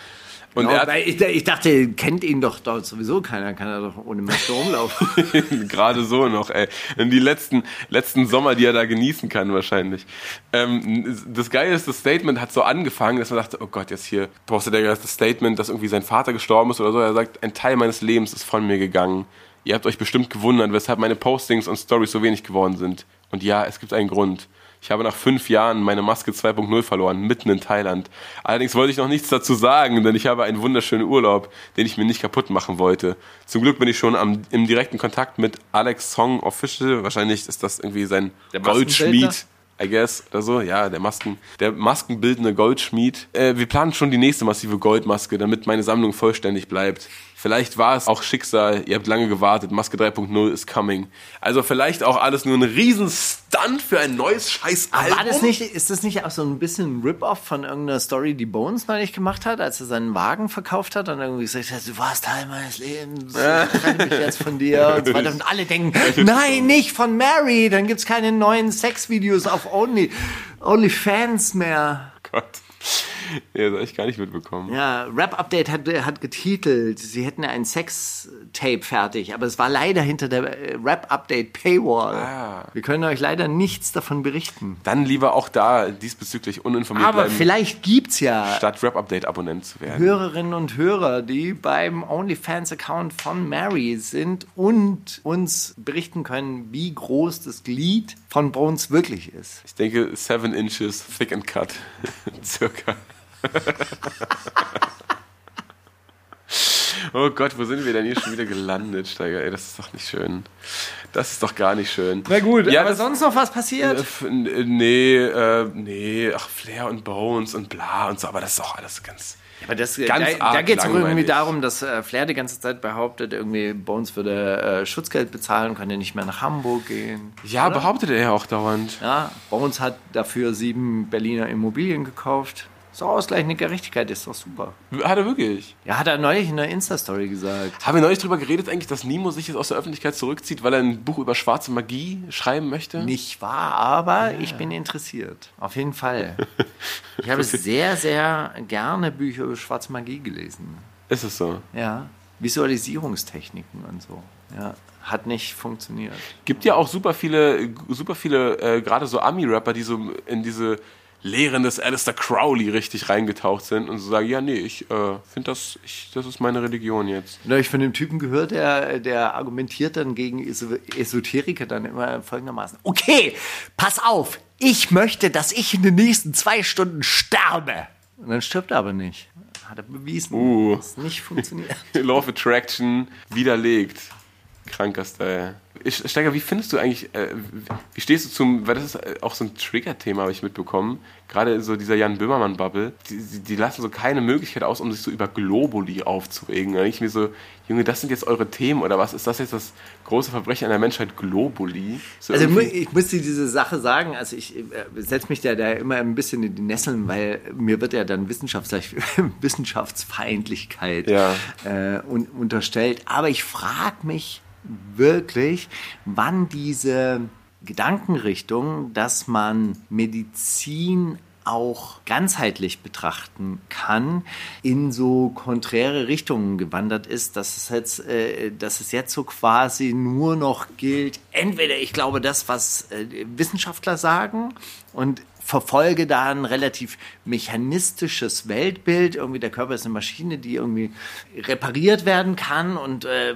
Und Genau, er hat ich, ich dachte, kennt ihn doch dort sowieso keiner, kann er doch ohne Maske rumlaufen. *laughs* Gerade so noch, ey. In die letzten, letzten Sommer, die er da genießen kann, wahrscheinlich. Ähm, das Geile ist, das Statement hat so angefangen, dass man dachte, oh Gott, jetzt hier postet er das Statement, dass irgendwie sein Vater gestorben ist oder so. Er sagt, ein Teil meines Lebens ist von mir gegangen. Ihr habt euch bestimmt gewundert, weshalb meine Postings und Stories so wenig geworden sind. Und ja, es gibt einen Grund. Ich habe nach fünf Jahren meine Maske 2.0 verloren, mitten in Thailand. Allerdings wollte ich noch nichts dazu sagen, denn ich habe einen wunderschönen Urlaub, den ich mir nicht kaputt machen wollte. Zum Glück bin ich schon am, im direkten Kontakt mit Alex Song Official. Wahrscheinlich ist das irgendwie sein Goldschmied. I guess, oder so, ja, der Masken, der maskenbildende Goldschmied. Äh, wir planen schon die nächste massive Goldmaske, damit meine Sammlung vollständig bleibt. Vielleicht war es auch Schicksal, ihr habt lange gewartet, Maske 3.0 is coming. Also vielleicht auch alles nur ein riesen Stunt für ein neues scheiß Album. War das nicht, ist das nicht auch so ein bisschen ein Rip-Off von irgendeiner Story, die Bones neulich gemacht hat, als er seinen Wagen verkauft hat und irgendwie gesagt hat, du warst Teil meines Lebens, ich trenne mich jetzt von dir und so weiter. Und alle denken, *laughs* nein, nicht von Mary, dann gibt's keine neuen Sexvideos auf Only, OnlyFans mehr. Gott. Ja, das habe ich gar nicht mitbekommen. Ja, Rap Update hat, hat getitelt, sie hätten ein Sex-Tape fertig, aber es war leider hinter der äh, Rap Update Paywall. Ah. Wir können euch leider nichts davon berichten. Dann lieber auch da diesbezüglich uninformiert Aber bleiben, vielleicht gibt's ja statt Rap-Update-Abonnent zu werden. Hörerinnen und Hörer, die beim OnlyFans-Account von Mary sind und uns berichten können, wie groß das Glied von Bones wirklich ist. Ich denke, seven inches thick and cut. *laughs* Circa. Oh Gott, wo sind wir denn hier schon wieder gelandet, Steiger? Ey, das ist doch nicht schön. Das ist doch gar nicht schön. Na gut, ja, aber das, sonst noch was passiert? äh, äh, nee, äh, nee, ach, Flair und Bones und bla und so, aber das ist auch alles ganz. Aber das, Ganz da, da geht es irgendwie darum, dass äh, Flair die ganze Zeit behauptet, irgendwie Bones würde äh, Schutzgeld bezahlen, könnte nicht mehr nach Hamburg gehen. Ja, behauptet er ja auch dauernd. Ja, Bones hat dafür sieben Berliner Immobilien gekauft. So ausgleichende Gerechtigkeit ist doch super. Hat er wirklich? Ja, hat er neulich in der Insta-Story gesagt. Haben wir neulich drüber geredet eigentlich, dass Nemo sich jetzt aus der Öffentlichkeit zurückzieht, weil er ein Buch über schwarze Magie schreiben möchte? Nicht wahr, aber ich bin interessiert. Auf jeden Fall. *laughs* Ich habe sehr, sehr gerne Bücher über schwarze Magie gelesen. Ist es so? Ja. Visualisierungstechniken und so. Ja. Hat nicht funktioniert. Gibt ja auch super viele, super viele, äh, gerade so Ami-Rapper, die so in diese Lehren des Alistair Crowley richtig reingetaucht sind und so sagen, ja, nee, ich äh, finde das, ich, das ist meine Religion jetzt. Da habe ich von dem Typen gehört, der, der argumentiert dann gegen Eso- Esoteriker dann immer folgendermaßen. Okay, pass auf, ich möchte, dass ich in den nächsten zwei Stunden sterbe. Und dann stirbt er aber nicht. Hat er bewiesen, Uh. dass es nicht funktioniert. *laughs* Law of Attraction widerlegt. Kranker Style. Steiger, wie findest du eigentlich, äh, wie stehst du zum, weil das ist äh, auch so ein Trigger-Thema, habe ich mitbekommen, gerade so dieser Jan Böhmermann-Bubble, die, die, lassen so keine Möglichkeit aus, um sich so über Globuli aufzuregen. Denke ich mir so, Junge, das sind jetzt eure Themen oder was ist das jetzt das große Verbrechen an der Menschheit, Globuli? So Also irgendwie- ich muss dir diese Sache sagen, also ich äh, setze mich da, da immer ein bisschen in die Nesseln, weil mir wird ja dann Wissenschafts *laughs* Wissenschaftsfeindlichkeit Ja. äh, un unterstellt. Aber ich frage mich wirklich, wann diese Gedankenrichtung, dass man Medizin auch ganzheitlich betrachten kann, in so konträre Richtungen gewandert ist, dass es jetzt, äh, dass es jetzt so quasi nur noch gilt, entweder ich glaube das, was äh, Wissenschaftler sagen und verfolge da ein relativ mechanistisches Weltbild. Irgendwie der Körper ist eine Maschine, die irgendwie repariert werden kann und äh,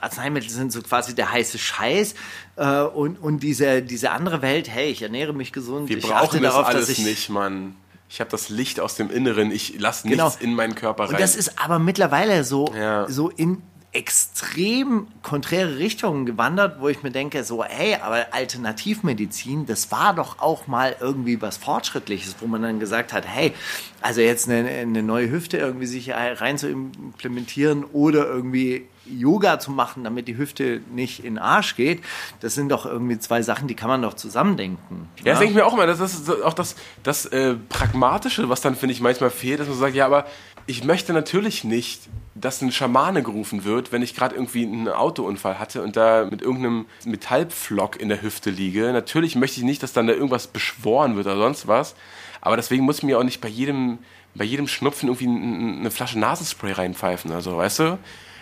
Arzneimittel sind so quasi der heiße Scheiß. Äh, und und diese, diese andere Welt, hey, ich ernähre mich gesund, Wir ich brauchen das alles dass ich nicht, Mann. Ich habe das Licht aus dem Inneren. Ich lasse Genau. nichts in meinen Körper rein. Und das ist aber mittlerweile so, Ja. so in extrem konträre Richtungen gewandert, wo ich mir denke, so, hey, aber Alternativmedizin, das war doch auch mal irgendwie was Fortschrittliches, wo man dann gesagt hat, hey, also jetzt eine, eine neue Hüfte irgendwie sich rein zu implementieren oder irgendwie Yoga zu machen, damit die Hüfte nicht in den Arsch geht, das sind doch irgendwie zwei Sachen, die kann man doch zusammendenken. Ja, das denke ich mir auch immer. Das ist auch das, das äh, Pragmatische, was dann, finde ich, manchmal fehlt, dass man sagt, ja, aber ich möchte natürlich nicht, dass ein Schamane gerufen wird, wenn ich gerade irgendwie einen Autounfall hatte und da mit irgendeinem Metallpflock in der Hüfte liege. Natürlich möchte ich nicht, dass dann da irgendwas beschworen wird oder sonst was. Aber deswegen muss ich mir auch nicht bei jedem, bei jedem Schnupfen irgendwie eine Flasche Nasenspray reinpfeifen oder so, weißt du?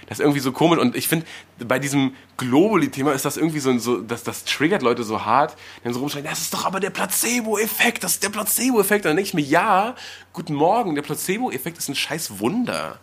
Das ist irgendwie so komisch. Und ich finde, bei diesem Globally-Thema ist das irgendwie so, so das, das triggert Leute so hart, dann so rumschreien, das ist doch aber der Placebo-Effekt, das ist der Placebo-Effekt. Und dann denke ich mir, ja, guten Morgen, der Placebo-Effekt ist ein scheiß Wunder.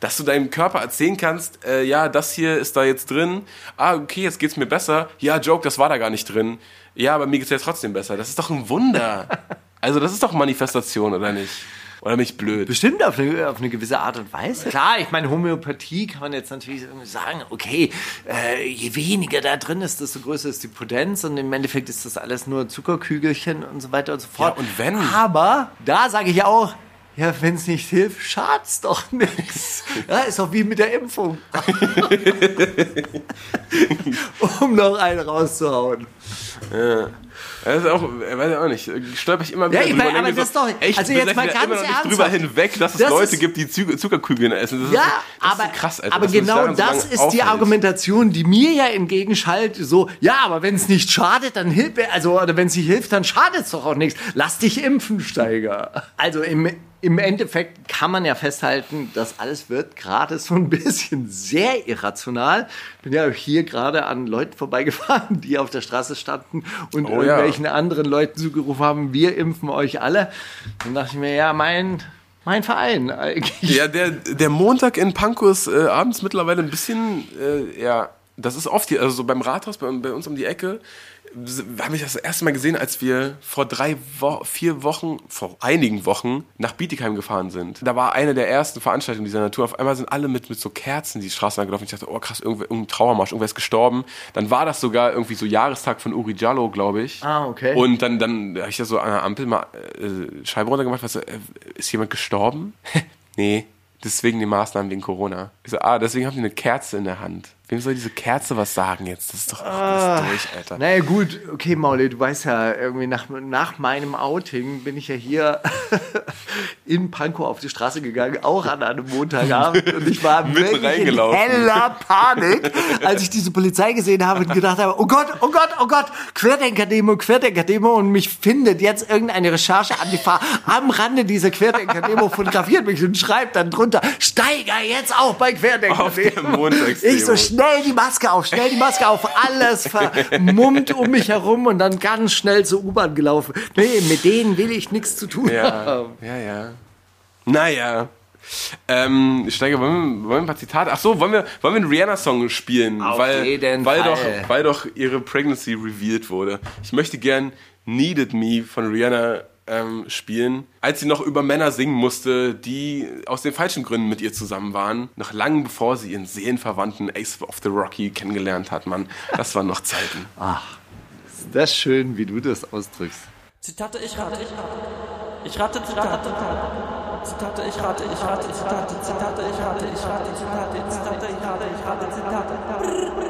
Dass du deinem Körper erzählen kannst, äh, ja, das hier ist da jetzt drin. Ah, okay, jetzt geht's mir besser. Ja, Joke, das war da gar nicht drin. Ja, aber mir geht's jetzt trotzdem besser. Das ist doch ein Wunder. *laughs* Also, das ist doch Manifestation, oder nicht? Oder bin ich blöd? Bestimmt auf eine, auf eine gewisse Art und Weise. Klar, ich meine, Homöopathie kann man jetzt natürlich sagen, okay, äh, je weniger da drin ist, desto größer ist die Potenz und im Endeffekt ist das alles nur Zuckerkügelchen und so weiter und so fort. Ja, und wenn? Aber da sage ich auch, ja, wenn es nicht hilft, schad's doch nichts. Ja, ist doch wie mit der Impfung. *laughs* um noch einen rauszuhauen. Das ist auch, weiß ich auch nicht, stolper ich immer wieder Ja, ich meine, aber das so, ist doch- echt, also jetzt mal ja ganz immer noch nicht ernsthaft. drüber hinweg, dass es Das Leute ist- gibt, die Zucker- Zuckerkügeln essen. Das ist, Ja, das aber, ist so krass, Alter, aber genau so das lange ist die aufhält. Argumentation, die mir ja entgegenschallt, so, ja, aber wenn es nicht schadet, dann hilft, also, oder wenn es nicht hilft, dann schadet es doch auch nichts. Lass dich impfen, Steiger. Also im, im Endeffekt kann man ja festhalten, das alles wird gerade so ein bisschen sehr irrational. Bin ja hier gerade an Leuten vorbeigefahren, die auf der Straße standen und Oh ja. irgendwelchen anderen Leuten zugerufen haben, wir impfen euch alle. Dann dachte ich mir, ja, mein, mein Verein eigentlich. Ja, der, der Montag in Pankow ist äh, abends mittlerweile ein bisschen, äh, ja, das ist oft hier, also so beim Rathaus, bei, bei uns um die Ecke, habe ich das erste Mal gesehen, als wir vor drei, Wo vier Wochen, vor einigen Wochen nach Bietigheim gefahren sind. Da war eine der ersten Veranstaltungen dieser Natur. Auf einmal sind alle mit, mit so Kerzen die Straße lang gelaufen. Ich dachte, oh krass, irgendwer, irgendein Trauermarsch, irgendwer ist gestorben. Dann war das sogar irgendwie so Jahrestag von Uri Jallo, glaube ich. Ah, okay. Und dann, dann habe ich da so an der Ampel mal äh, Scheibe runtergemacht, was, äh, ist jemand gestorben? *laughs* nee, deswegen die Maßnahmen wegen Corona. Ich so, ah, deswegen haben die eine Kerze in der Hand. Wem soll diese Kerze was sagen jetzt? Das ist doch Ah. alles durch, Alter. Naja, gut, okay, Mauli, du weißt ja, irgendwie nach, nach meinem Outing bin ich ja hier *laughs* in Pankow auf die Straße gegangen, auch an einem Montagabend. Und ich war *laughs* wirklich in heller Panik, als ich diese Polizei gesehen habe und gedacht habe, oh Gott, oh Gott, oh Gott, Querdenker-Demo, Querdenker-Demo. Und mich findet jetzt irgendeine Recherche-Antifa am Rande dieser Querdenker-Demo, fotografiert mich und schreibt dann drunter, Steiger jetzt auch bei Querdenker-Demo. Ich so schnell die Maske auf, schnell die Maske auf, alles vermummt um mich herum und dann ganz schnell zur U-Bahn gelaufen. Nee, mit denen will ich nichts zu tun Ja, haben. ja, ja. Naja. Ähm, Steiger, wollen wir, wollen wir ein paar Zitate? Ach so, wollen wir, wollen wir einen Rihanna-Song spielen? Auf weil, jeden weil Fall. Doch, weil doch ihre Pregnancy revealed wurde. Ich möchte gern Needed Me von Rihanna ähm, spielen, als sie noch über Männer singen musste, die aus den falschen Gründen mit ihr zusammen waren. Noch lange bevor sie ihren Seelenverwandten Ace of the Rocky kennengelernt hat, Mann. Das waren noch Zeiten. *laughs* Ist das schön, wie du das ausdrückst. Zitate, ich rate, ich rate. Ich rate, Zitate. Zitate, ich rate, ich rate, Zitate, Zitate, ich rate, ich rate, Zitate, Zitate, ich rate, ich rate, Zitate.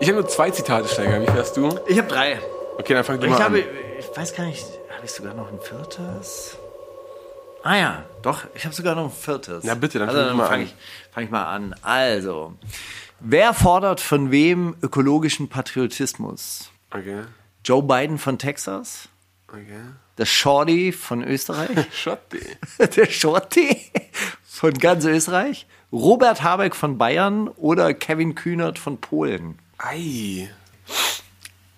Ich habe nur zwei Zitate, Steiger. Wie fährst du? Ich habe drei. Okay, dann fang du Ich mal habe, an. ich weiß gar nicht, habe ich sogar noch ein viertes? Ah ja, doch, ich habe sogar noch ein viertes. Na bitte, dann also, mal fange an. ich, fang ich mal an. Also, wer fordert von wem ökologischen Patriotismus? Okay, Joe Biden von Texas? okay. Der Shorty von Österreich? *laughs* Schotti. *laughs* der Shorty von ganz Österreich? Robert Habeck von Bayern oder Kevin Kühnert von Polen? Ei.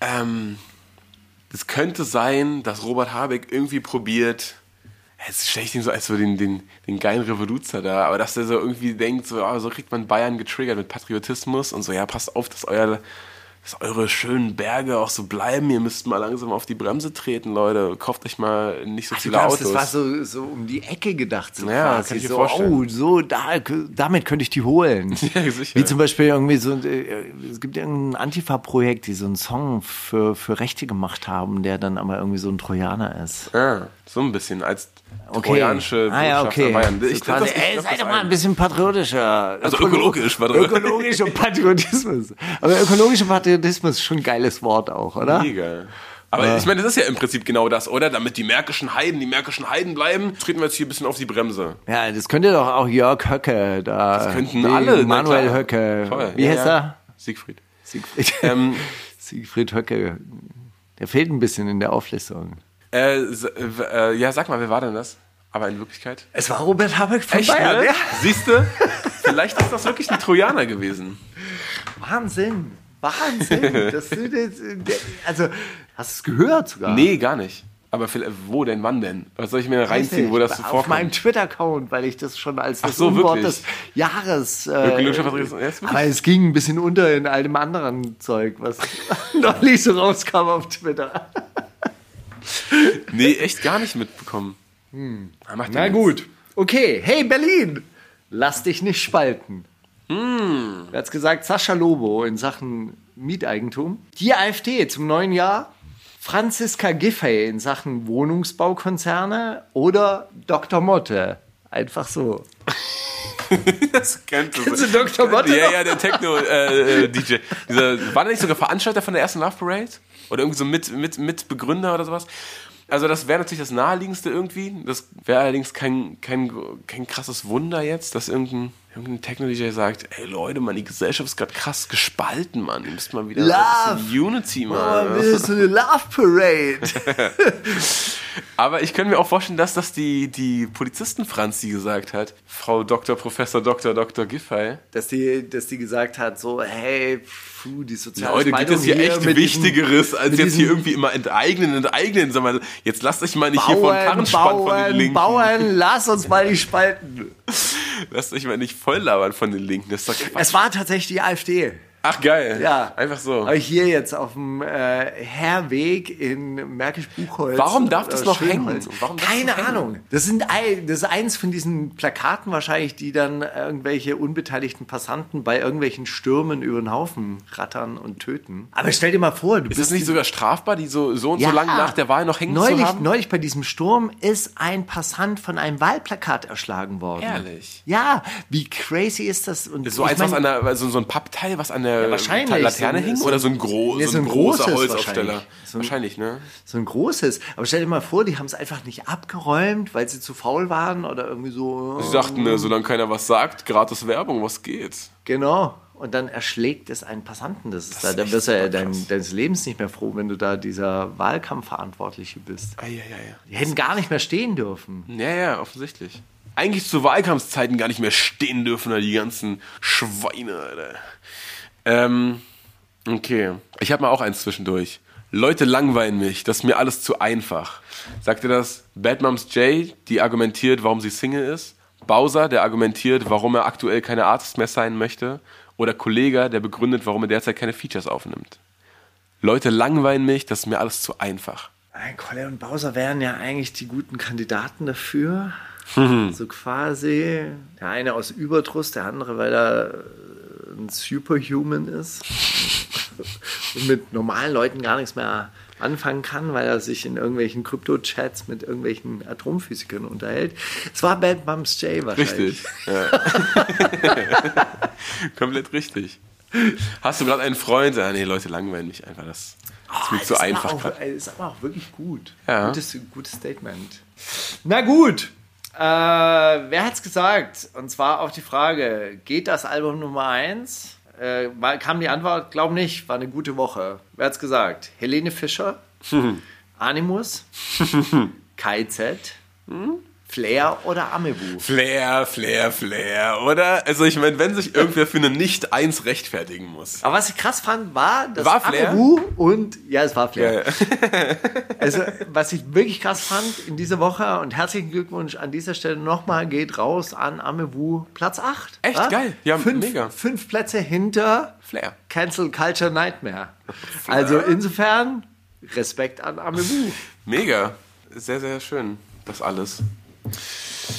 Ähm, es könnte sein, dass Robert Habeck irgendwie probiert, jetzt stelle ich ihn so als so den, den, den geilen Revoluzer da, aber dass der so irgendwie denkt, so, ah, so kriegt man Bayern getriggert mit Patriotismus und so, ja, passt auf, dass euer dass eure schönen Berge auch so bleiben. Ihr müsst mal langsam auf die Bremse treten, Leute. Kauft euch mal nicht so Du viele glaubst, Autos. das war so, so um die Ecke gedacht. So Ja, quasi. kann ich mir so, vorstellen. Oh, so, da, damit könnte ich die holen. *laughs* Ja, sicher. Wie zum Beispiel irgendwie so, äh, es gibt irgendein Antifa-Projekt, die so einen Song für, für Rechte gemacht haben, der dann aber irgendwie so ein Trojaner ist. ah, so ein bisschen als Okay. trojanische ah, ja, okay. Bayern. Ich glaub, quasi, das- ey, das doch mal ein bisschen patriotischer. Also Ökolo- ökologisch, warte mal. Ökologisch und Patriotismus. Aber ökologischer Patriotismus ist schon ein geiles Wort auch, oder? Mega. Aber ich meine, das ist ja im Prinzip genau das, oder? Damit die märkischen Heiden, die märkischen Heiden bleiben, treten wir jetzt hier ein bisschen auf die Bremse. Ja, das könnte doch auch Jörg Höcke da. Das könnten alle. Manuel. Höcke. Voll. Wie Ja, heißt ja. er? Siegfried. Siegfried. Ähm, *laughs* Siegfried Höcke. Der fehlt ein bisschen in der Auflistung. Äh, äh, ja, sag mal, wer war denn das? Aber in Wirklichkeit? Es war Robert Habeck von Echt, Bayern. ne? Ja. *laughs* Siehst du? Vielleicht ist das wirklich ein Trojaner gewesen. Wahnsinn. Wahnsinn. Das, *laughs* das, also, hast du es gehört sogar? Nee, gar nicht. Aber wo denn, wann denn? Was soll ich mir da reinziehen, wo das so Auf meinem vorkommt? Twitter-Account, weil ich das schon als das so, Unwort wirklich? des Jahres. Äh, aber es ging ein bisschen unter in allem anderen Zeug, was *laughs* noch nicht so rauskam auf Twitter. *laughs* Nee, echt gar nicht mitbekommen. Ah, macht ja Na nichts. gut. Okay, hey Berlin, lass dich nicht spalten. Hm. Wer hat's gesagt? Sascha Lobo in Sachen Mieteigentum. Die AfD zum neuen Jahr. Franziska Giffey in Sachen Wohnungsbaukonzerne oder Dr. Motte. Einfach so. *laughs* Das Kennst sein. du Dr. Motte Ja, noch? ja, der Techno-DJ. Dieser, war der nicht sogar Veranstalter von der ersten Love Parade? Oder irgendwie so mit, mit, mit Begründer oder sowas? Also das wäre natürlich das naheliegendste irgendwie. Das wäre allerdings kein, kein, kein krasses Wunder jetzt, dass irgendein, irgendein Techno-DJ sagt, ey Leute, Mann, die Gesellschaft ist gerade krass gespalten, Mann. Ihr müsst mal wieder Love. Unity, Oh, Mann. das ist so eine Love Parade. *laughs* Aber ich könnte mir auch vorstellen, dass das die, die Polizisten Franzi gesagt hat. Frau Dr. Professor Dr. Dr. Giffey. dass die, dass die gesagt hat, so, hey, puh, die soziale Leute, gibt Spaltung es hier echt mit diesem- Wichtigeres, als jetzt hier irgendwie immer enteignen, enteignen. Sag mal, jetzt lasst euch mal nicht hier von Karren spannen von den Bauern, Linken. Bauern, lass uns mal nicht *laughs* spalten. Lasst euch mal nicht voll labern von den Linken. Das ist doch Quatsch. Es war tatsächlich die AfD. Ach geil. Ja. Einfach so. Aber hier jetzt auf dem äh, Herweg in Märkisch-Buchholz. Warum darf das äh, noch Schönholz. hängen? Warum darf das Keine noch hängen? Ahnung. Das, sind, das ist eins von diesen Plakaten wahrscheinlich, die dann irgendwelche unbeteiligten Passanten bei irgendwelchen Stürmen über den Haufen rattern und töten. Aber stell dir mal vor, du Ist es nicht sogar strafbar, die so, so und Ja. so lange nach der Wahl noch hängen neulich, zu haben? Neulich bei diesem Sturm ist ein Passant von einem Wahlplakat erschlagen worden. Ehrlich? Ja, wie crazy ist das? Und so eins, was an der, so, so ein Pappteil, was an der wahrscheinlich. Laterne So ein- hing? so Oder ein- so ein, gro Nee, so ein, großer großes Holzaufsteller? wahrscheinlich. So ein- wahrscheinlich, ne? so ein großes. Aber stell dir mal vor, die haben es einfach nicht abgeräumt, weil sie zu faul waren oder irgendwie so. Sie dachten, ne, solange keiner was sagt, gratis Werbung, was geht? Genau. Und dann erschlägt es einen Passanten. Das ist da, ist dann wirst du ja dein, deines Lebens nicht mehr froh, wenn du da dieser Wahlkampfverantwortliche bist. Ah, ja, ja, ja. Die hätten gar nicht mehr stehen dürfen. Ja, ja, offensichtlich. Eigentlich zu Wahlkampfzeiten gar nicht mehr stehen dürfen, da die ganzen Schweine, Alter. Ähm, okay. Ich habe mal auch eins zwischendurch. Leute langweilen mich, das ist mir alles zu einfach. Sagt ihr das? Bad Moms J, die argumentiert, warum sie Single ist. Bowser, der argumentiert, warum er aktuell keine Artist mehr sein möchte. Oder Kollega, der begründet, warum er derzeit keine Features aufnimmt. Leute langweilen mich, das ist mir alles zu einfach. Ein Kolle und Bowser wären ja eigentlich die guten Kandidaten dafür. *laughs* so quasi. Der eine aus Überdruss, der andere, weil er ein Superhuman ist. *laughs* und mit normalen Leuten gar nichts mehr anfangen kann, weil er sich in irgendwelchen Krypto-Chats mit irgendwelchen Atomphysikern unterhält. Es war Bad Bums J wahrscheinlich. Richtig. Ja. *laughs* Komplett richtig. Hast du gerade einen Freund? Ah, nee, Leute langweilen mich einfach. Das ist mir Ah, zu ist einfach. Aber auch, ist aber auch wirklich gut. Ja. Gutes, gutes Statement. Na gut. Äh, wer hat's gesagt? Und zwar auf die Frage: Geht das Album Nummer 1? Äh, kam die Antwort, glaub nicht, war eine gute Woche. Wer hat's gesagt? Helene Fischer, *laughs* Animus, *laughs* KZ, Flair oder Amebu? Flair, Flair, Flair, oder? Also ich meine, wenn sich irgendwer für eine Nicht-Eins rechtfertigen muss. Aber was ich krass fand, war das War Flair? Amebu und ja, es war Flair. Ja, *laughs* Also, was ich wirklich krass fand in dieser Woche und herzlichen Glückwunsch an dieser Stelle nochmal geht raus an Amewu Platz 8. Echt geil. Ja, fünf, mega. Fünf Plätze hinter Flair. Cancel Culture Nightmare. Also insofern Respekt an Amewu. Mega. Sehr, sehr schön. Das alles.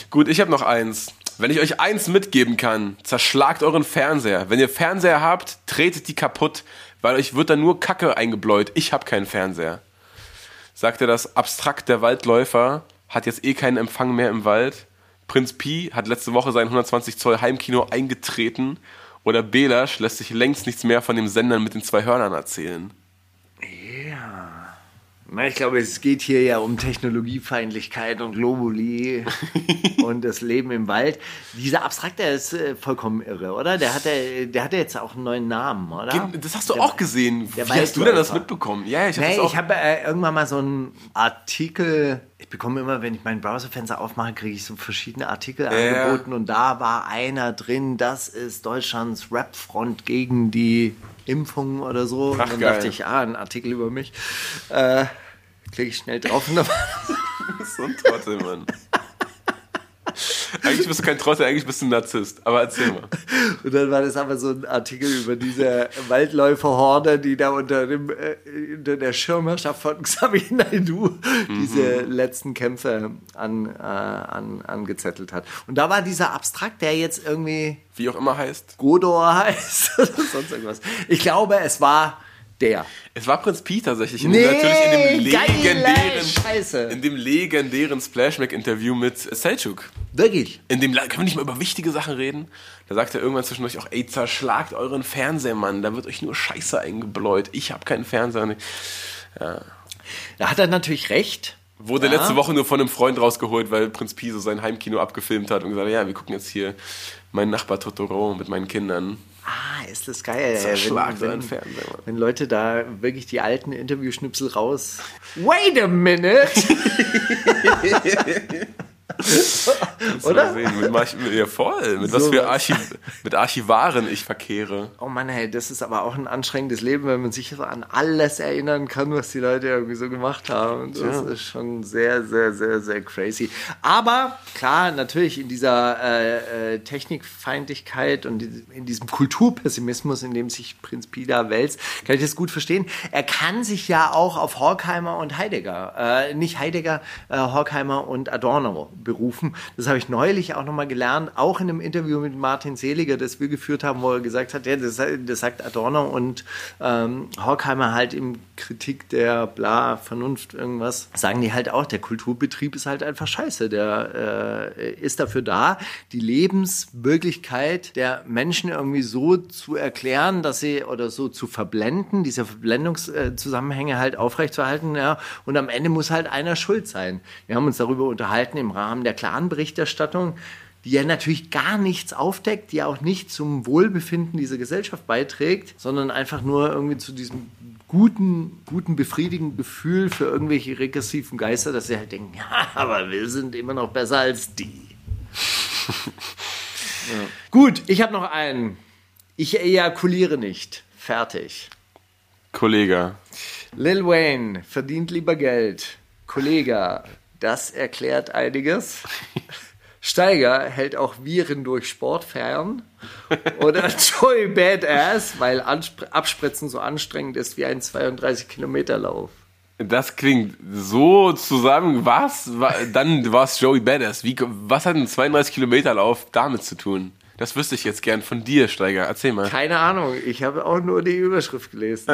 Gut, ich habe noch eins. Wenn ich euch eins mitgeben kann, zerschlagt euren Fernseher. Wenn ihr Fernseher habt, tretet die kaputt, weil euch wird da nur Kacke eingebläut. Ich habe keinen Fernseher. Sagte das abstrakt der Waldläufer, hat jetzt eh keinen Empfang mehr im Wald. Prinz Pi hat letzte Woche sein 120 Zoll Heimkino eingetreten. Oder Belasch lässt sich längst nichts mehr von dem Sendern mit den zwei Hörnern erzählen. Na, ich glaube, es geht hier ja um Technologiefeindlichkeit und Globuli *laughs* und das Leben im Wald. Dieser Abstrakte ist äh, vollkommen irre, oder? Der hat, ja- der hat jetzt auch einen neuen Namen, oder? Das hast du Der- auch gesehen. Wie der hast du denn das mitbekommen? Ja, ich hab Nee, ich habe äh, irgendwann mal so einen Artikel. Ich bekomme immer, wenn ich mein Browserfenster aufmache, kriege ich so verschiedene Artikel ja. angeboten und da war einer drin, das ist Deutschlands Rapfront gegen die Impfung oder so. Ach, und dann geil. dachte ich, ah, ein Artikel über mich. Äh, klicke ich schnell drauf und *laughs* dann *laughs* so ein Trottel, Mann. Eigentlich bist du kein Trottel, eigentlich bist du ein Narzisst. Aber erzähl mal. Und dann war das aber so ein Artikel über diese Waldläuferhorde, die da unter, dem, äh, unter der Schirmherrschaft von *laughs* Xavier Naidoo diese letzten Kämpfe an, äh, an, angezettelt hat. Und da war dieser Abstrakt, der jetzt irgendwie Wie auch immer heißt. Godor *laughs* heißt oder sonst irgendwas. Ich glaube, es war der. Es war Prinz Pi tatsächlich. In Nee, dem, natürlich in dem legendären, Scheiße. in dem legendären Splashback-Interview mit Selchuk. Wirklich. In dem, können wir nicht mal über wichtige Sachen reden? Da sagt er irgendwann zwischendurch auch, ey, zerschlagt euren Fernseher, Mann. Da wird euch nur Scheiße eingebläut. Ich habe keinen Fernseher. Ich- Da hat er natürlich recht. Wurde Ja. letzte Woche nur von einem Freund rausgeholt, weil Prinz Pi so sein Heimkino abgefilmt hat und gesagt, ja, wir gucken jetzt hier meinen Nachbar Totoro mit meinen Kindern. Ah, ist das geil. Ey, Schlag wenn, wenn, Fernseher, Mann. wenn Leute da wirklich die alten Interviewschnipsel raus. Wait a minute! *laughs* Oder? Sehen, mit, ja, voll. Mit was So für was. Archiv mit Archivaren ich verkehre. Oh Mann, hey, das ist aber auch ein anstrengendes Leben, wenn man sich an alles erinnern kann, was die Leute irgendwie so gemacht haben. Das ist schon sehr, sehr, sehr, sehr crazy. Aber klar, natürlich in dieser äh, äh, Technikfeindlichkeit und in diesem Kulturpessimismus, in dem sich Prinz Pida wälzt, kann ich das gut verstehen. Er kann sich ja auch auf Horkheimer und Heidegger, äh, nicht Heidegger, äh, Horkheimer und Adorno berufen. Das habe ich neulich auch nochmal gelernt, auch in einem Interview mit Martin Seliger, das wir geführt haben, wo er gesagt hat, ja, das, das sagt Adorno und ähm, Horkheimer halt in Kritik der bla Vernunft irgendwas, sagen die halt auch, der Kulturbetrieb ist halt einfach scheiße. Der äh, ist dafür da, die Lebenswirklichkeit der Menschen irgendwie so zu erklären, dass sie oder so zu verblenden, diese Verblendungszusammenhänge halt aufrechtzuerhalten, ja, und am Ende muss halt einer schuld sein. Wir haben uns darüber unterhalten im Rahmen der Clan-Berichterstattung, die ja natürlich gar nichts aufdeckt, die ja auch nicht zum Wohlbefinden dieser Gesellschaft beiträgt, sondern einfach nur irgendwie zu diesem guten, guten, befriedigenden Gefühl für irgendwelche regressiven Geister, dass sie halt denken, *laughs* ja, aber wir sind immer noch besser als die. *laughs* ja. Gut, ich habe noch einen. Ich ejakuliere nicht. Fertig. Kollege. Lil Wayne verdient lieber Geld. Kollege, das erklärt einiges. Steiger hält auch Viren durch Sport fern. Oder *laughs* Joey Badass, weil Anspr Abspritzen so anstrengend ist wie ein 32 Kilometer Lauf. Das klingt so zusammen. Was? Wa- Dann war es Joey Badass. Wie, was hat ein 32 Kilometer Lauf damit zu tun? Das wüsste ich jetzt gern von dir, Steiger. Erzähl mal. Keine Ahnung, ich habe auch nur die Überschrift gelesen. *laughs*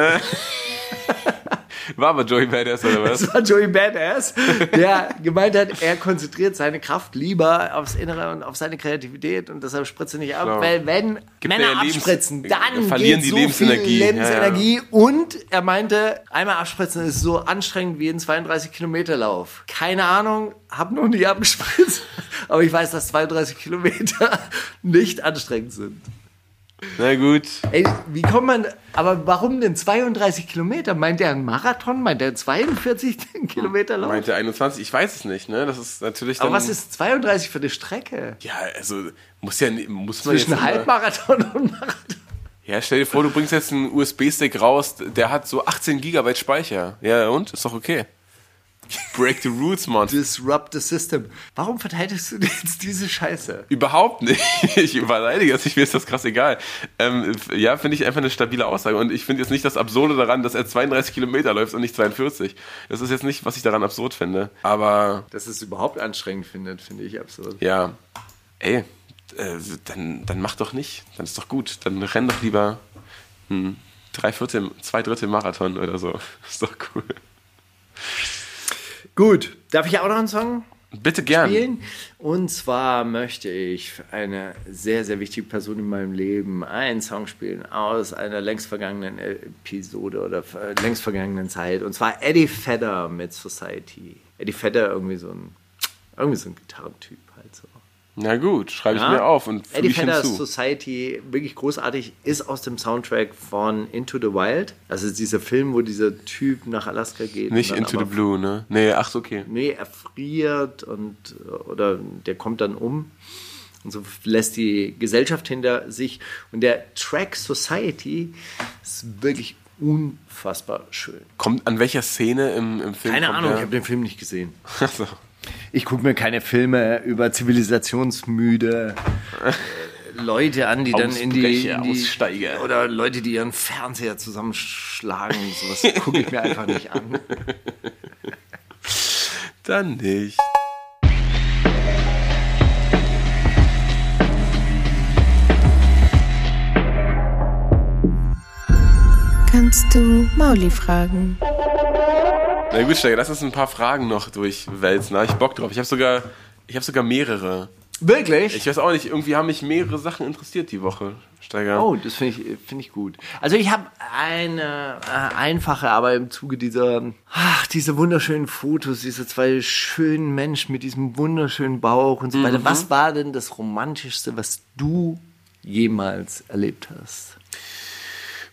War aber Joey Badass oder was? Das war Joey Badass, der gemeint hat, er konzentriert seine Kraft lieber aufs Innere und auf seine Kreativität und deshalb spritze nicht ab, Klar. weil wenn Gibt Männer ja abspritzen, dann verlieren geht die so viel Lebensenergie. Ja, Lebensenergie und er meinte, einmal abspritzen ist so anstrengend wie ein 32 Kilometer Lauf. Keine Ahnung, hab noch nie abgespritzt, *laughs* aber ich weiß, dass 32 Kilometer *laughs* nicht anstrengend sind. Na gut. Ey, wie kommt man, aber warum denn 32 Kilometer? Meint er einen Marathon? Meint er einen 42 Kilometer Lauf? Meinte 21, ich weiß es nicht, ne? Das ist natürlich dann. Aber was ist 32 für eine Strecke? Ja, also muss ja muss man Zwischen jetzt Halbmarathon und Marathon. Ja, stell dir vor, du bringst jetzt einen USB-Stick raus, der hat so 18 Gigabyte Speicher. Ja, und? Ist doch okay. Break the rules, Mann. Disrupt the system. Warum verteidigst du jetzt diese Scheiße? Überhaupt nicht. Ich überleidige das, ich mir ist das krass egal. Ähm, ja, finde ich einfach eine stabile Aussage. Und ich finde jetzt nicht das Absurde daran, dass er 32 Kilometer läuft und nicht 42. Das ist jetzt nicht, was ich daran absurd finde. Aber Dass es überhaupt anstrengend findet, finde ich absurd. ja, ey, äh, dann, dann mach doch nicht. Dann ist doch gut. Dann renn doch lieber ein drei Viertel, zwei Drittel Marathon oder so. Ist doch cool. Gut, darf ich auch noch einen Song Bitte gern. spielen? Und zwar möchte ich für eine sehr, sehr wichtige Person in meinem Leben einen Song spielen aus einer längst vergangenen Episode oder äh, längst vergangenen Zeit. Und zwar Eddie Vedder mit Society. Eddie Vedder irgendwie so ein, irgendwie so ein Gitarrentyp halt so. Na gut, schreibe ich Ja. mir auf und füge Eddie ich hinzu. Society, wirklich großartig, ist aus dem Soundtrack von Into the Wild. Also dieser Film, wo dieser Typ nach Alaska geht. Nicht Into the Blue, ne? Nee, ach so, okay. Nee, er friert und oder der kommt dann um und so lässt die Gesellschaft hinter sich. Und der Track Society ist wirklich unfassbar schön. Kommt an welcher Szene im, im Film? Keine kommt Ahnung, der? ich habe den Film nicht gesehen. Ach so. Ich gucke mir keine Filme über zivilisationsmüde äh, Leute an, die dann in die, in die Aussteiger. oder Leute, die ihren Fernseher zusammenschlagen. Sowas *laughs* gucke ich mir einfach nicht an. Dann nicht. Kannst du Mauli fragen? Na gut, Steiger, lass uns ein paar Fragen noch durchwälzen. Da hab ich Bock drauf. Ich habe sogar, ich habe sogar mehrere. Wirklich? Ich weiß auch nicht, irgendwie haben mich mehrere Sachen interessiert die Woche, Steiger. Oh, das finde ich, finde ich gut. Also ich habe eine äh, einfache, aber im Zuge dieser, ach, diese wunderschönen Fotos, diese zwei schönen Menschen mit diesem wunderschönen Bauch und so weiter. Was war denn das Romantischste, was du jemals erlebt hast?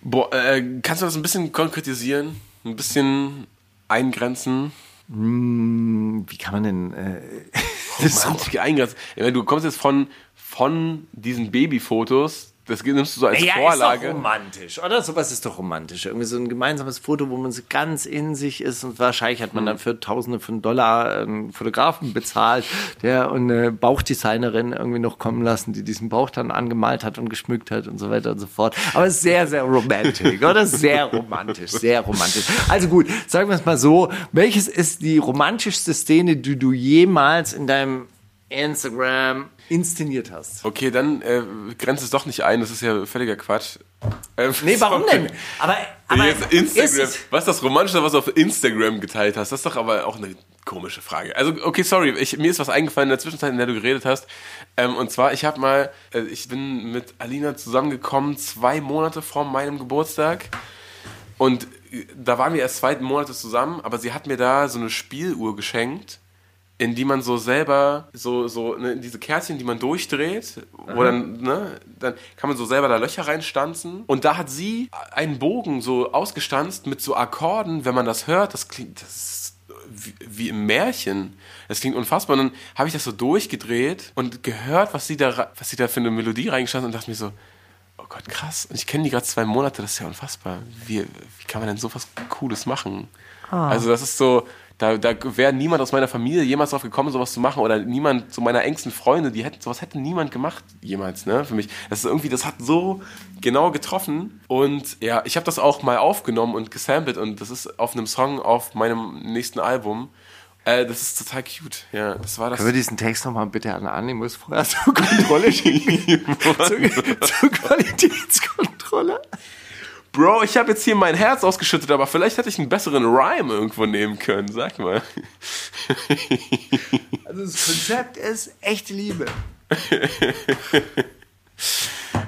Boah, äh, kannst du das ein bisschen konkretisieren? Ein bisschen eingrenzen? Wie kann man denn äh, *laughs* das Romantik eingrenzen. Du kommst jetzt von, von diesen Babyfotos, das nimmst du so als ja, Vorlage. ist doch romantisch, oder? Sowas ist doch romantisch. Irgendwie so ein gemeinsames Foto, wo man so ganz in sich ist und wahrscheinlich hat man dann für Tausende von Dollar einen Fotografen bezahlt, der und eine Bauchdesignerin irgendwie noch kommen lassen, die diesen Bauch dann angemalt hat und geschmückt hat und so weiter und so fort. Aber es ist sehr, sehr romantisch, oder? Sehr romantisch, sehr romantisch. Also gut, sagen wir es mal so. Welches ist die romantischste Szene, die du jemals in deinem Instagram inszeniert hast? Okay, dann äh, grenzt es doch nicht ein, das ist ja völliger Quatsch. Ähm, *laughs* Nee, warum denn? Aber, aber Jetzt Instagram. ist Was ist das Romantische, was du auf Instagram geteilt hast? Das ist doch aber auch eine komische Frage. Also, okay, sorry, ich, mir ist was eingefallen in der Zwischenzeit, in der du geredet hast. Ähm, und zwar, ich habe mal, äh, ich bin mit Alina zusammengekommen, zwei Monate vor meinem Geburtstag. Und äh, da waren wir erst zwei Monate zusammen, aber sie hat mir da so eine Spieluhr geschenkt, in die man so selber, so, so, ne, diese Kärtchen, die man durchdreht, wo dann, ne, dann kann man so selber da Löcher reinstanzen. Und da hat sie einen Bogen so ausgestanzt mit so Akkorden, wenn man das hört, das klingt, das ist wie, wie im Märchen. Das klingt unfassbar. Und dann habe ich das so durchgedreht und gehört, was sie da, was sie da für eine Melodie reingestanzt und dachte mir so, Oh Gott, krass. Und ich kenne die gerade zwei Monate, das ist ja unfassbar. Wie, wie kann man denn so was Cooles machen? Also das ist so, da, da wäre niemand aus meiner Familie jemals drauf gekommen, sowas zu machen. Oder niemand, so meiner engsten Freunde, die hätten, sowas hätte niemand gemacht jemals, ne? Für mich. Das ist irgendwie, das hat so genau getroffen. Und ja, ich habe das auch mal aufgenommen und gesampelt und das ist auf einem Song auf meinem nächsten Album. Äh, das ist total cute. Ja, das war das. Können wir diesen Text nochmal bitte an Animus vorher *laughs* zur Kontrolle schicken? *laughs* zur, zur Qualitätskontrolle? Bro, ich habe jetzt hier mein Herz ausgeschüttet, aber vielleicht hätte ich einen besseren Rhyme irgendwo nehmen können. Sag mal. *laughs* Also das Konzept ist echte Liebe. *laughs*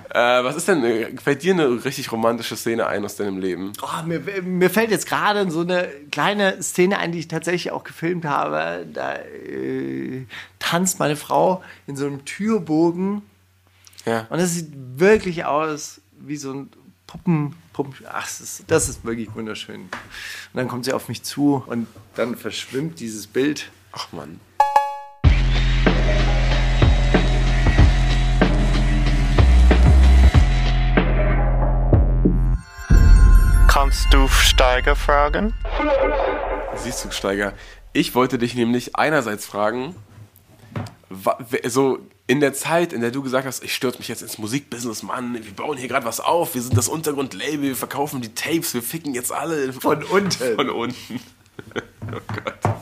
Äh, was ist denn, äh, fällt dir eine richtig romantische Szene ein aus deinem Leben? Oh, mir, mir fällt jetzt gerade so eine kleine Szene ein, die ich tatsächlich auch gefilmt habe. Da äh, tanzt meine Frau in so einem Türbogen Ja. und es sieht wirklich aus wie so ein Puppen. Puppen ach, das ist, das ist wirklich wunderschön. Und dann kommt sie auf mich zu und dann verschwimmt dieses Bild. Ach man. Kannst du Steiger fragen? Siehst du, Steiger, ich wollte dich nämlich einerseits fragen, so in der Zeit, in der du gesagt hast, ich stürze mich jetzt ins Musikbusiness, Mann, wir bauen hier gerade was auf, wir sind das Untergrundlabel, wir verkaufen die Tapes, wir ficken jetzt alle Von unten. *laughs* Von unten. *laughs* oh Gott.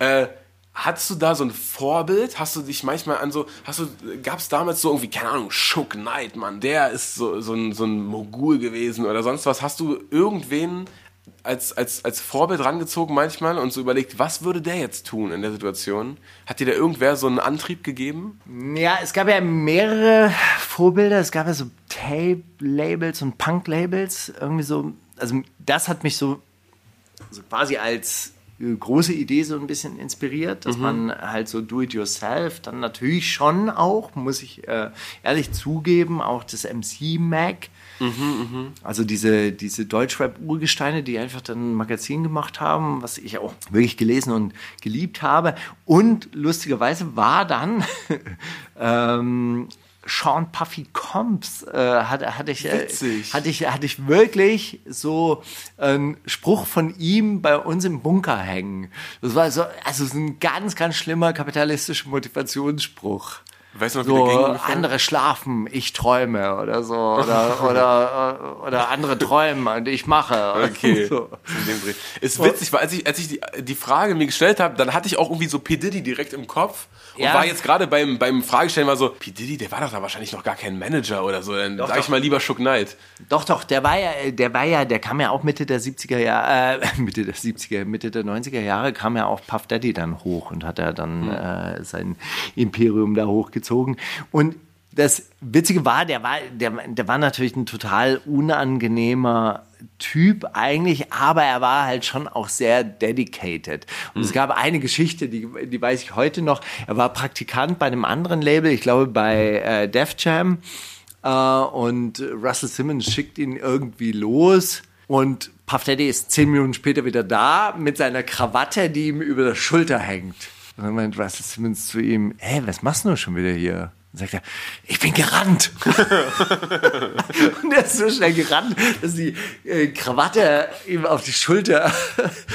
Äh, hattest du da so ein Vorbild? Hast du dich manchmal an so, hast du, gab es damals so irgendwie, keine Ahnung, Shook Knight, Mann, der ist so, so, ein, so ein Mogul gewesen oder sonst was. Hast du irgendwen als, als, als Vorbild rangezogen manchmal und so überlegt, was würde der jetzt tun in der Situation? Hat dir da irgendwer so einen Antrieb gegeben? Ja, es gab ja mehrere Vorbilder. Es gab ja so Tape-Labels und Punk-Labels. Irgendwie so, also das hat mich so, so quasi als äh, große Idee so ein bisschen inspiriert, dass man halt so do-it-yourself, dann natürlich schon auch, muss ich äh, ehrlich zugeben, auch das MC Mac. Also diese, diese Deutschrap-Urgesteine, die einfach dann ein Magazin gemacht haben, was ich auch wirklich gelesen und geliebt habe. Und lustigerweise war dann *laughs* ähm, Sean Puffy Combs, äh, hatte, hatte, ich, äh, hatte, ich, hatte ich wirklich so einen Spruch von ihm bei uns im Bunker hängen. Das war so, also so ein ganz, ganz schlimmer kapitalistischer Motivationsspruch. Weißt du noch, wie so ungefähr? andere schlafen, ich träume oder so oder oder oder andere träumen und ich mache. Okay. *laughs* So. Ist witzig, weil als ich, als ich die, die Frage mir gestellt habe, dann hatte ich auch irgendwie so P. Diddy direkt im Kopf und Ja. war jetzt gerade beim, beim Fragestellen war so, P. Diddy, der war doch da wahrscheinlich noch gar kein Manager oder so. Dann sag ich doch. mal lieber Shook Knight. Doch, doch, der war ja, der war ja, der kam ja auch Mitte der 70er Jahre, äh, *laughs* Mitte der 70er, Mitte der 90er Jahre kam ja auch Puff Daddy dann hoch und hat er dann äh, sein Imperium da hochgezogen. Und das Witzige war, der war, der, der war natürlich ein total unangenehmer Typ eigentlich, aber er war halt schon auch sehr dedicated. Und es gab eine Geschichte, die, die weiß ich heute noch. Er war Praktikant bei einem anderen Label, ich glaube bei äh, Def Jam. Äh, und Russell Simmons schickt ihn irgendwie los. Und Puff Daddy ist zehn Minuten später wieder da mit seiner Krawatte, die ihm über der Schulter hängt. Und dann meint Russell Simmons zu ihm, hey, was machst du schon wieder hier? Und sagt er, ich bin gerannt. *laughs* und er ist so schnell gerannt, dass die äh, Krawatte ihm auf die Schulter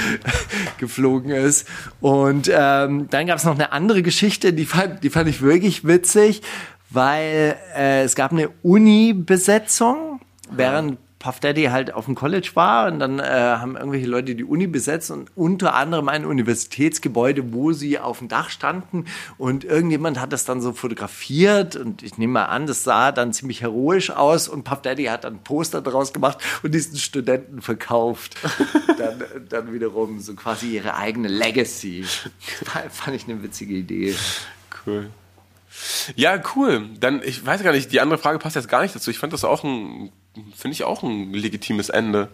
*laughs* geflogen ist. Und ähm, dann gab es noch eine andere Geschichte, die fand, die fand ich wirklich witzig, weil äh, es gab eine Uni-Besetzung, während Puff Daddy halt auf dem College war und dann äh, haben irgendwelche Leute die Uni besetzt und unter anderem ein Universitätsgebäude, wo sie auf dem Dach standen und irgendjemand hat das dann so fotografiert und ich nehme mal an, das sah dann ziemlich heroisch aus und Puff Daddy hat dann ein Poster draus gemacht und diesen Studenten verkauft. *laughs* dann, dann wiederum so quasi ihre eigene Legacy. Fand ich eine witzige Idee. Cool. Ja, cool. Dann, ich weiß gar nicht, die andere Frage passt jetzt gar nicht dazu. Ich fand das auch ein, finde ich auch ein legitimes Ende.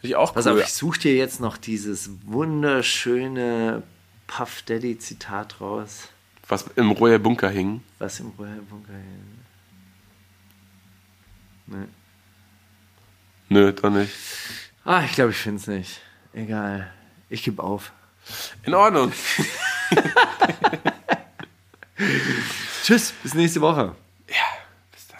Finde ich auch Pass cool. auf, ich suche dir jetzt noch dieses wunderschöne Puff Daddy Zitat raus, Was im Royal Bunker hing. was im Royal Bunker hin. Nee. Nö, doch nicht. Ah, ich glaube, ich finde es nicht. Egal. Ich gebe auf. In Ordnung. *laughs* Tschüss, bis nächste Woche.